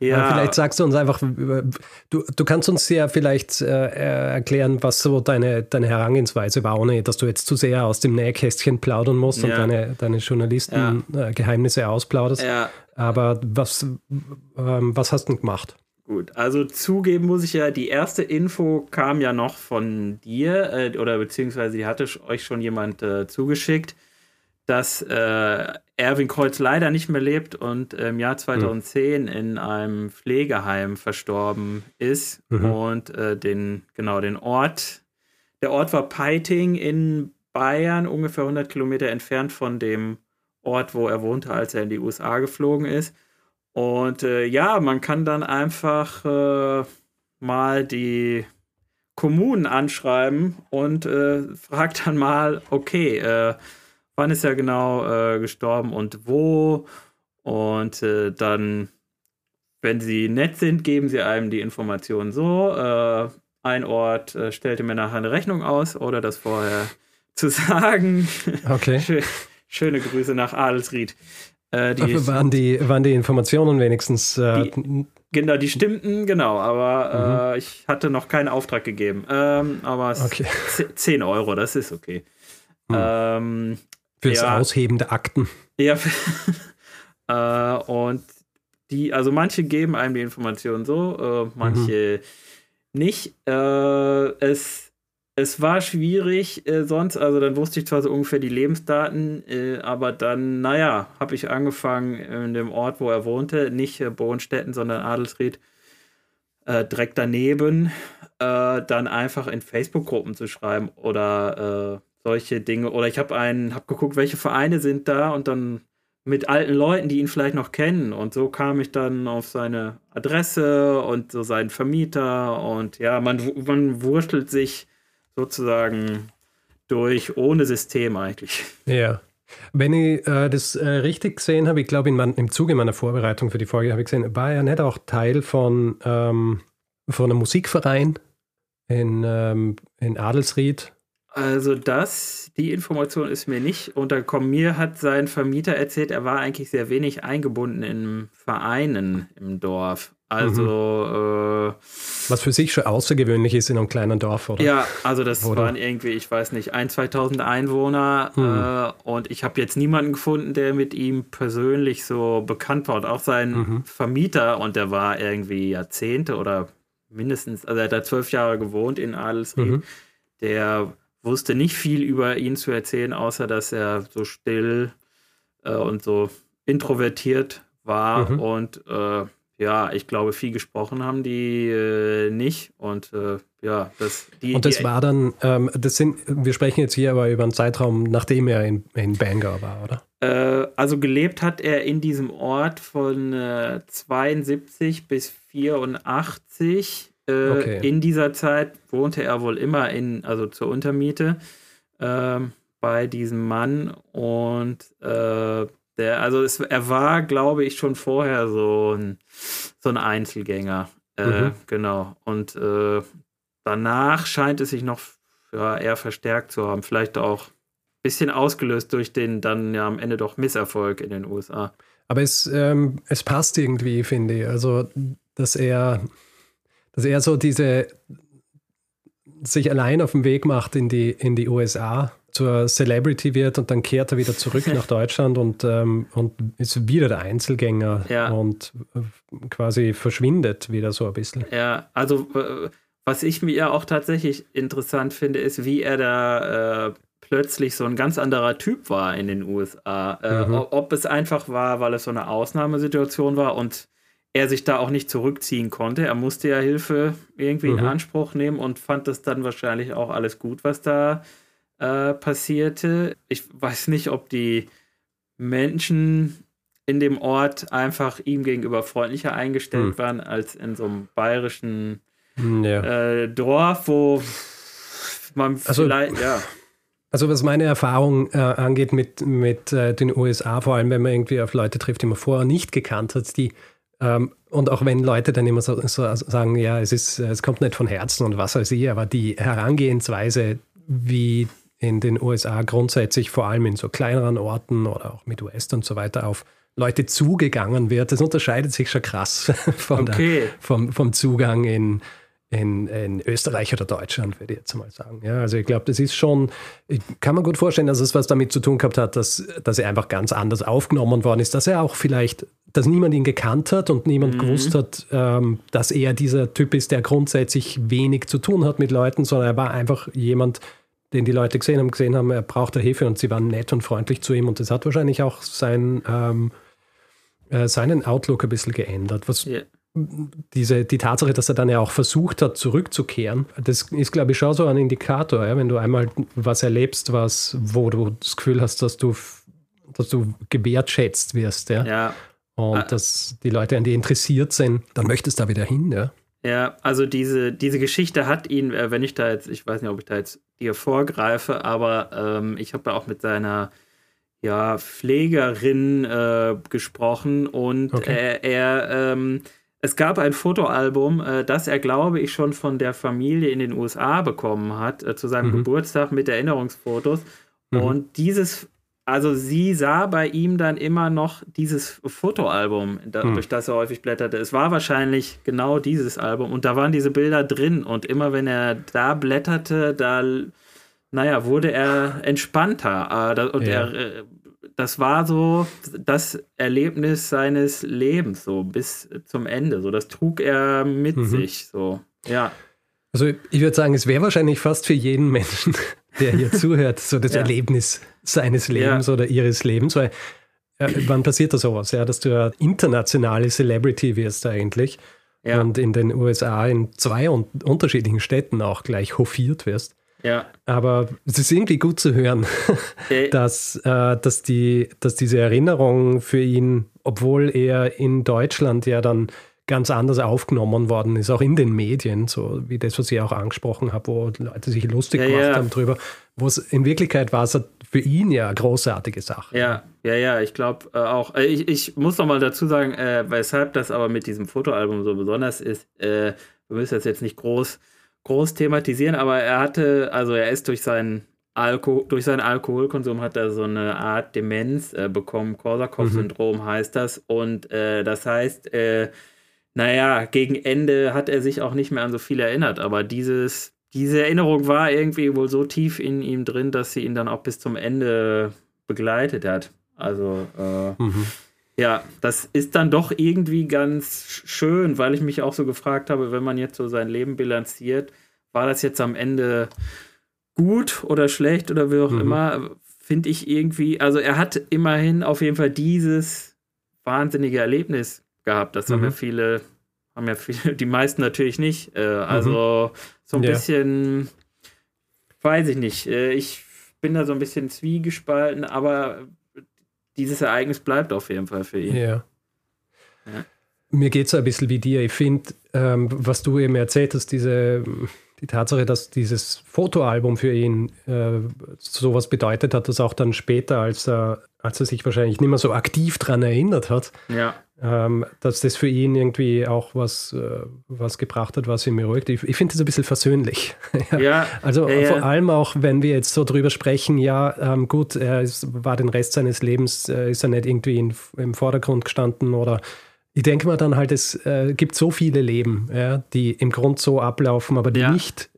Ja. Vielleicht sagst du uns einfach, du, du kannst uns ja vielleicht äh, erklären, was so deine, deine Herangehensweise war, ohne dass du jetzt zu sehr aus dem Nähkästchen plaudern musst ja. und deine, deine Journalisten-Geheimnisse ja. äh, ausplauderst. Ja. Aber was, ähm, was hast du denn gemacht? Gut, also zugeben muss ich ja, die erste Info kam ja noch von dir, äh, oder beziehungsweise die hatte euch schon jemand äh, zugeschickt dass äh, Erwin Kreuz leider nicht mehr lebt und im Jahr 2010 mhm. in einem Pflegeheim verstorben ist mhm. und äh, den genau den Ort der Ort war Peiting in Bayern ungefähr 100 Kilometer entfernt von dem Ort wo er wohnte als er in die USA geflogen ist und äh, ja man kann dann einfach äh, mal die Kommunen anschreiben und äh, fragt dann mal okay äh, wann ist er genau äh, gestorben und wo. Und äh, dann, wenn sie nett sind, geben sie einem die Informationen so. Äh, ein Ort äh, stellte mir nachher eine Rechnung aus oder das vorher zu sagen. Okay. Schöne Grüße nach Adelsried. Äh, die waren, die, waren die Informationen wenigstens. Äh, die, genau, die stimmten, genau, aber mhm. ich hatte noch keinen Auftrag gegeben. Ähm, aber okay. 10 Euro, das ist okay. Mhm. Ähm, Fürs ja, Ausheben der Akten. Ja. äh, und die, also manche geben einem die Informationen so, äh, manche mhm. nicht. Äh, es, es war schwierig äh, sonst, also dann wusste ich zwar so ungefähr die Lebensdaten, äh, aber dann, naja, habe ich angefangen in dem Ort, wo er wohnte, nicht äh, Bohnstetten, sondern Adelsried, direkt daneben, dann einfach in Facebook-Gruppen zu schreiben oder solche Dinge. Oder ich habe einen, habe geguckt, welche Vereine sind da und dann mit alten Leuten, die ihn vielleicht noch kennen. Und so kam ich dann auf seine Adresse und so seinen Vermieter. Und ja, man, man wurschtelt sich sozusagen durch ohne System eigentlich. Ja. Wenn ich äh, das äh, richtig gesehen habe, ich glaube, im Zuge meiner Vorbereitung für die Folge habe ich gesehen, war er nicht auch Teil von, ähm, von einem Musikverein in, ähm, in Adelsried? Also das, die Information ist mir nicht untergekommen. Mir hat sein Vermieter erzählt, er war eigentlich sehr wenig eingebunden in Vereinen im Dorf. Also mhm. äh, was für sich schon außergewöhnlich ist in einem kleinen Dorf, oder? Ja, also das oder? waren irgendwie, ich weiß nicht, ein, 2000 Einwohner mhm. äh, und ich habe jetzt niemanden gefunden, der mit ihm persönlich so bekannt war. Und auch sein mhm. Vermieter, und der war irgendwie Jahrzehnte oder mindestens, also er hat da zwölf Jahre gewohnt in Adelsried, mhm. der wusste nicht viel über ihn zu erzählen, außer dass er so still äh, und so introvertiert war. Mhm. Und äh, ja, ich glaube, viel gesprochen haben die äh, nicht. Und äh, ja, das. Die, und das die, war dann, ähm, das sind, wir sprechen jetzt hier aber über einen Zeitraum, nachdem er in, in Bangor war, oder? Äh, also gelebt hat er in diesem Ort von 72 äh, bis 84 äh, okay. In dieser Zeit wohnte er wohl immer in, also zur Untermiete äh, bei diesem Mann und äh, der, also es, er war, glaube ich, schon vorher so ein, so ein Einzelgänger. Äh, mhm. Genau. Und äh, danach scheint es sich noch ja, eher verstärkt zu haben. Vielleicht auch ein bisschen ausgelöst durch den dann ja am Ende doch Misserfolg in den USA. Aber es, ähm, es passt irgendwie, finde ich. Also, dass er, dass er so diese sich allein auf den Weg macht in die, in die USA, zur Celebrity wird und dann kehrt er wieder zurück nach Deutschland und, ähm, und ist wieder der Einzelgänger ja. und äh, quasi verschwindet wieder so ein bisschen. Ja, also was ich mir auch tatsächlich interessant finde, ist, wie er da äh, plötzlich so ein ganz anderer Typ war in den USA. Äh, mhm. Ob es einfach war, weil es so eine Ausnahmesituation war und er sich da auch nicht zurückziehen konnte. Er musste ja Hilfe irgendwie mhm. in Anspruch nehmen und fand das dann wahrscheinlich auch alles gut, was da äh, passierte. Ich weiß nicht, ob die Menschen in dem Ort einfach ihm gegenüber freundlicher eingestellt mhm. waren als in so einem bayerischen hm, ja. äh, Dorf, wo man also, vielleicht, ja. Also was meine Erfahrung äh, angeht mit, mit äh, den USA, vor allem wenn man irgendwie auf Leute trifft, die man vorher nicht gekannt hat, die ähm, und auch wenn Leute dann immer so, so, sagen, ja, es ist, es kommt nicht von Herzen und was weiß ich, aber die Herangehensweise, wie in den USA grundsätzlich, vor allem in so kleineren Orten oder auch mit West und so weiter, auf Leute zugegangen wird, das unterscheidet sich schon krass von okay. der, vom, vom Zugang in, in, in Österreich oder Deutschland, würde ich jetzt mal sagen. Ja, also ich glaube, das ist schon, kann man gut vorstellen, dass es was damit zu tun gehabt hat, dass, dass er einfach ganz anders aufgenommen worden ist, dass er auch vielleicht, dass niemand ihn gekannt hat und niemand mhm. gewusst hat, ähm, dass er dieser Typ ist, der grundsätzlich wenig zu tun hat mit Leuten, sondern er war einfach jemand, den die Leute gesehen haben, gesehen haben, er brauchte Hilfe und sie waren nett und freundlich zu ihm und das hat wahrscheinlich auch sein, ähm, äh, seinen Outlook ein bisschen geändert, was yeah diese, die Tatsache, dass er dann ja auch versucht hat, zurückzukehren, das ist, glaube ich, schon so ein Indikator, ja? wenn du einmal was erlebst, was, wo du das Gefühl hast, dass du, dass du gewertschätzt wirst, ja. ja. Und ah. dass die Leute an dir interessiert sind, dann möchtest du da wieder hin, ja. Ja, also diese, diese Geschichte hat ihn, äh, wenn ich da jetzt, ich weiß nicht, ob ich da jetzt dir vorgreife, aber ähm, ich habe ja auch mit seiner ja, Pflegerin äh, gesprochen und okay. er, er ähm, es gab ein Fotoalbum, äh, das er, glaube ich, schon von der Familie in den USA bekommen hat, äh, zu seinem mhm. Geburtstag mit Erinnerungsfotos. Mhm. Und dieses, also sie sah bei ihm dann immer noch dieses Fotoalbum, mhm. durch das er häufig blätterte. Es war wahrscheinlich genau dieses Album und da waren diese Bilder drin. Und immer wenn er da blätterte, da naja, wurde er entspannter. Äh, und ja. er äh, das war so das Erlebnis seines Lebens, so bis zum Ende. So, das trug er mit mhm. sich. So, ja. Also ich würde sagen, es wäre wahrscheinlich fast für jeden Menschen, der hier zuhört, so das ja. Erlebnis seines Lebens ja. oder ihres Lebens. Weil äh, wann passiert da sowas? Ja, dass du eine internationale Celebrity wirst eigentlich. Ja. Und in den USA in zwei un unterschiedlichen Städten auch gleich hofiert wirst. Ja. Aber es ist irgendwie gut zu hören, okay. dass, äh, dass, die, dass diese Erinnerung für ihn, obwohl er in Deutschland ja dann ganz anders aufgenommen worden ist, auch in den Medien, so wie das, was ich auch angesprochen habe, wo Leute sich lustig ja, gemacht ja. haben drüber, wo es in Wirklichkeit war es für ihn ja eine großartige Sache. Ja, ja, ja, ich glaube äh, auch. Äh, ich, ich muss noch mal dazu sagen, äh, weshalb das aber mit diesem Fotoalbum so besonders ist. Äh, wir müssen das jetzt nicht groß groß thematisieren, aber er hatte, also er ist durch seinen Alko durch seinen Alkoholkonsum hat er so eine Art Demenz äh, bekommen, Korsakow-Syndrom mhm. heißt das. Und äh, das heißt, äh, naja, gegen Ende hat er sich auch nicht mehr an so viel erinnert, aber dieses, diese Erinnerung war irgendwie wohl so tief in ihm drin, dass sie ihn dann auch bis zum Ende begleitet hat. Also, äh, mhm. Ja, das ist dann doch irgendwie ganz schön, weil ich mich auch so gefragt habe, wenn man jetzt so sein Leben bilanziert, war das jetzt am Ende gut oder schlecht oder wie auch mhm. immer, finde ich irgendwie, also er hat immerhin auf jeden Fall dieses wahnsinnige Erlebnis gehabt. Das mhm. haben ja viele, haben ja viele, die meisten natürlich nicht. Äh, also mhm. so ein ja. bisschen, weiß ich nicht. Äh, ich bin da so ein bisschen zwiegespalten, aber dieses Ereignis bleibt auf jeden Fall für ihn. Ja. ja. Mir geht es ein bisschen wie dir. Ich finde, ähm, was du eben erzählt hast, diese, die Tatsache, dass dieses Fotoalbum für ihn äh, sowas bedeutet hat, dass auch dann später, als er, als er sich wahrscheinlich nicht mehr so aktiv daran erinnert hat, ja. Ähm, dass das für ihn irgendwie auch was, äh, was gebracht hat, was ihn beruhigt. Ich, ich finde das ein bisschen versöhnlich. ja. ja. Also ja, vor allem auch, wenn wir jetzt so drüber sprechen, ja, ähm, gut, er ist, war den Rest seines Lebens, äh, ist er nicht irgendwie in, im Vordergrund gestanden oder ich denke mal dann halt, es äh, gibt so viele Leben, ja, die im Grund so ablaufen, aber die nicht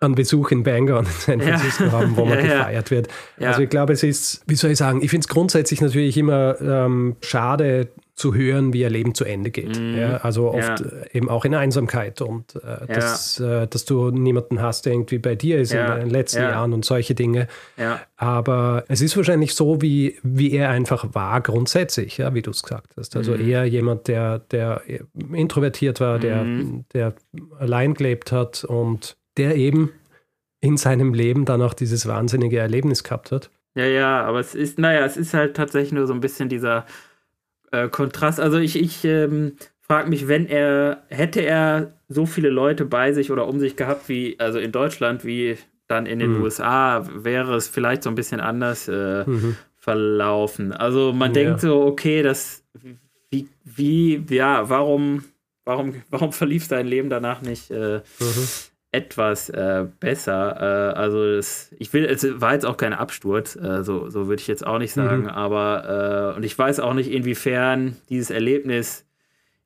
an Besuch in Bangor und in San Francisco ja. haben, wo man ja, gefeiert wird. Ja. Also ich glaube, es ist, wie soll ich sagen, ich finde es grundsätzlich natürlich immer ähm, schade zu hören, wie ihr Leben zu Ende geht. Mm. Ja, also oft eben auch in Einsamkeit und äh, dass, äh, dass du niemanden hast, der irgendwie bei dir ist in den letzten Jahren und solche Dinge. Aber es ist wahrscheinlich so, wie, wie er einfach war grundsätzlich, ja, wie du es gesagt hast. Also mm. eher jemand, der, der introvertiert war, der, mm. der allein gelebt hat und der eben in seinem Leben dann auch dieses wahnsinnige Erlebnis gehabt hat. Ja, ja, aber es ist, naja, es ist halt tatsächlich nur so ein bisschen dieser äh, Kontrast. Also ich, ich ähm, frage mich, wenn er, hätte er so viele Leute bei sich oder um sich gehabt wie, also in Deutschland, wie dann in den mhm. USA, wäre es vielleicht so ein bisschen anders äh, mhm. verlaufen. Also man ja. denkt so, okay, das, wie, wie, ja, warum, warum, warum verlief sein Leben danach nicht äh, mhm etwas äh, besser. Äh, also das, ich will, es war jetzt auch kein Absturz, äh, so, so würde ich jetzt auch nicht sagen, mhm. aber äh, und ich weiß auch nicht, inwiefern dieses Erlebnis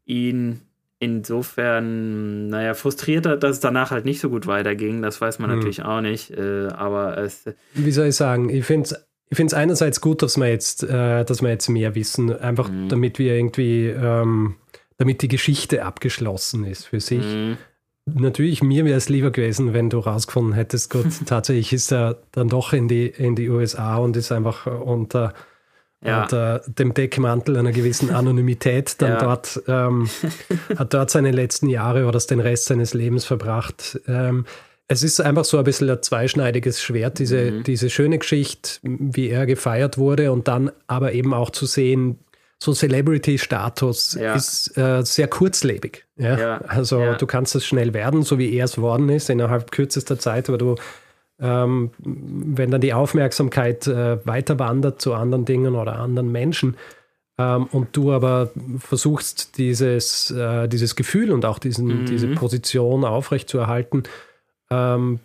ihn insofern, naja, frustriert hat, dass es danach halt nicht so gut weiterging. Das weiß man mhm. natürlich auch nicht. Äh, aber es. Wie soll ich sagen? Ich finde es ich finde es einerseits gut, dass wir jetzt, äh, dass wir jetzt mehr wissen, einfach mhm. damit wir irgendwie, ähm, damit die Geschichte abgeschlossen ist für sich. Mhm. Natürlich, mir wäre es lieber gewesen, wenn du rausgefunden hättest, gut, tatsächlich ist er dann doch in die, in die USA und ist einfach unter, ja. unter dem Deckmantel einer gewissen Anonymität dann ja. dort, ähm, hat dort seine letzten Jahre oder den Rest seines Lebens verbracht. Ähm, es ist einfach so ein bisschen ein zweischneidiges Schwert, diese, mhm. diese schöne Geschichte, wie er gefeiert wurde und dann aber eben auch zu sehen, so Celebrity-Status ja. ist äh, sehr kurzlebig. Ja? ja. Also ja. du kannst es schnell werden, so wie er es worden ist, innerhalb kürzester Zeit, aber du, ähm, wenn dann die Aufmerksamkeit äh, weiter wandert zu anderen Dingen oder anderen Menschen ähm, und du aber versuchst, dieses, äh, dieses Gefühl und auch diesen, mhm. diese Position aufrechtzuerhalten, ähm,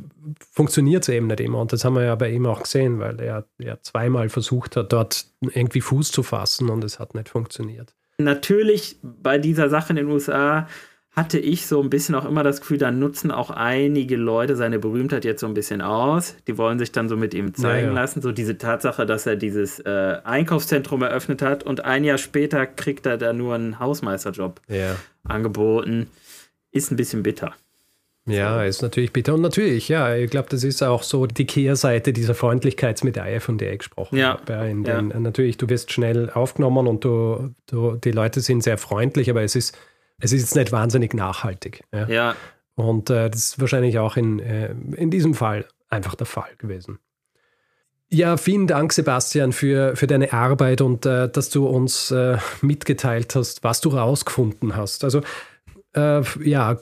funktioniert es eben nicht immer. Und das haben wir ja bei ihm auch gesehen, weil er, er zweimal versucht hat, dort irgendwie Fuß zu fassen und es hat nicht funktioniert. Natürlich bei dieser Sache in den USA hatte ich so ein bisschen auch immer das Gefühl, da nutzen auch einige Leute seine Berühmtheit jetzt so ein bisschen aus. Die wollen sich dann so mit ihm zeigen ja, ja. lassen. So diese Tatsache, dass er dieses äh, Einkaufszentrum eröffnet hat und ein Jahr später kriegt er da nur einen Hausmeisterjob ja. angeboten, ist ein bisschen bitter. Ja, ist natürlich bitter. Und natürlich, ja, ich glaube, das ist auch so die Kehrseite dieser Freundlichkeitsmedaille, von der ich gesprochen ja. habe. Ja, den, ja. Natürlich, du wirst schnell aufgenommen und du, du, die Leute sind sehr freundlich, aber es ist, es ist jetzt nicht wahnsinnig nachhaltig. Ja. ja. Und äh, das ist wahrscheinlich auch in, äh, in diesem Fall einfach der Fall gewesen. Ja, vielen Dank, Sebastian, für, für deine Arbeit und äh, dass du uns äh, mitgeteilt hast, was du rausgefunden hast. Also, äh, ja,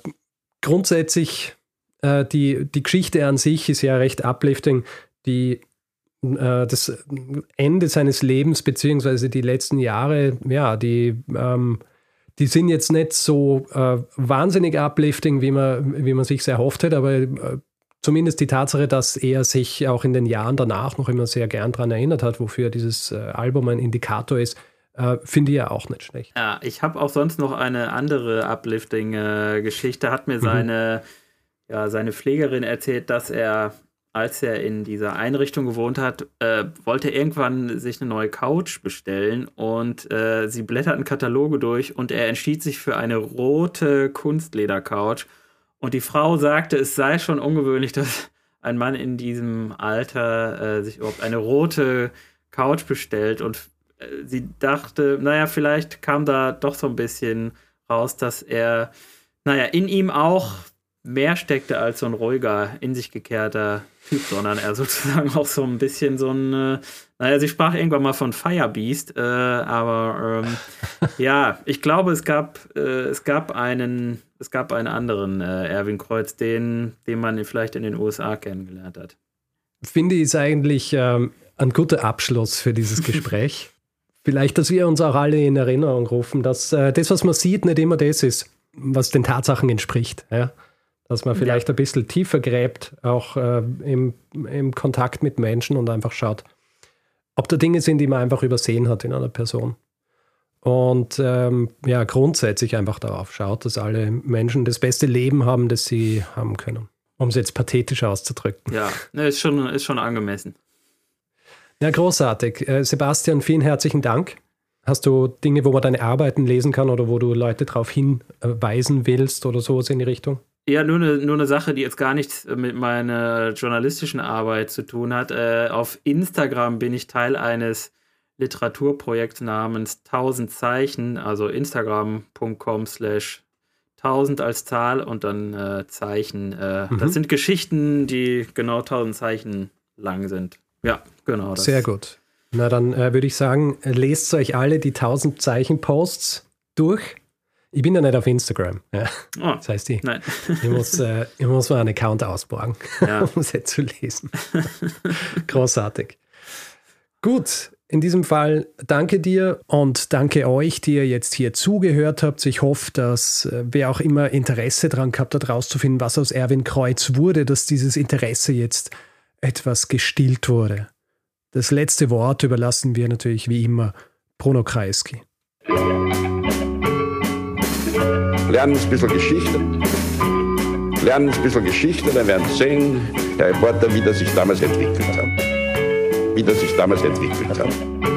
grundsätzlich, äh, die, die Geschichte an sich ist ja recht uplifting. Die, äh, das Ende seines Lebens, beziehungsweise die letzten Jahre, ja, die, ähm, die sind jetzt nicht so äh, wahnsinnig uplifting, wie man, wie man sich erhofft hätte, aber äh, zumindest die Tatsache, dass er sich auch in den Jahren danach noch immer sehr gern daran erinnert hat, wofür dieses äh, Album ein Indikator ist, äh, Finde ich ja auch nicht schlecht. Ja, ich habe auch sonst noch eine andere Uplifting-Geschichte. Hat mir mhm. seine, ja, seine Pflegerin erzählt, dass er, als er in dieser Einrichtung gewohnt hat, äh, wollte irgendwann sich eine neue Couch bestellen und äh, sie blätterten Kataloge durch und er entschied sich für eine rote Kunstleder-Couch. Und die Frau sagte, es sei schon ungewöhnlich, dass ein Mann in diesem Alter äh, sich überhaupt eine rote Couch bestellt und sie dachte, naja, vielleicht kam da doch so ein bisschen raus, dass er, naja, in ihm auch mehr steckte als so ein ruhiger, in sich gekehrter Typ, sondern er sozusagen auch so ein bisschen so ein, äh, naja, sie sprach irgendwann mal von Firebeast, äh, aber ähm, ja, ich glaube, es gab, äh, es gab einen, es gab einen anderen äh, Erwin Kreuz, den, den man vielleicht in den USA kennengelernt hat. Finde ich es eigentlich ähm, ein guter Abschluss für dieses Gespräch. Vielleicht, dass wir uns auch alle in Erinnerung rufen, dass äh, das, was man sieht, nicht immer das ist, was den Tatsachen entspricht. Ja? Dass man vielleicht ja. ein bisschen tiefer gräbt, auch äh, im, im Kontakt mit Menschen und einfach schaut, ob da Dinge sind, die man einfach übersehen hat in einer Person. Und ähm, ja, grundsätzlich einfach darauf schaut, dass alle Menschen das beste Leben haben, das sie haben können. Um es jetzt pathetisch auszudrücken. Ja, ist schon, ist schon angemessen. Ja, großartig. Äh, Sebastian, vielen herzlichen Dank. Hast du Dinge, wo man deine Arbeiten lesen kann oder wo du Leute darauf hinweisen willst oder sowas in die Richtung? Ja, nur eine, nur eine Sache, die jetzt gar nichts mit meiner journalistischen Arbeit zu tun hat. Äh, auf Instagram bin ich Teil eines Literaturprojekts namens 1000 Zeichen, also instagram.com slash 1000 als Zahl und dann äh, Zeichen. Äh, mhm. Das sind Geschichten, die genau 1000 Zeichen lang sind. Ja, genau. Sehr gut. Na, dann äh, würde ich sagen, lest euch alle die 1000 Zeichen Posts durch. Ich bin ja nicht auf Instagram. Ja. Oh, das heißt, ich, nein. ich, muss, äh, ich muss mal einen Account ausborgen, ja. um es jetzt zu lesen. Großartig. Gut, in diesem Fall danke dir und danke euch, die ihr jetzt hier zugehört habt. Ich hoffe, dass äh, wer auch immer Interesse daran gehabt hat, herauszufinden, was aus Erwin Kreuz wurde, dass dieses Interesse jetzt etwas gestillt wurde. Das letzte Wort überlassen wir natürlich wie immer Bruno Kreisky. Lernen ein bisschen Geschichte. Lernen ein bisschen Geschichte, dann werden Sie sehen, Herr Reporter, wie das sich damals entwickelt hat. Wie das sich damals entwickelt hat.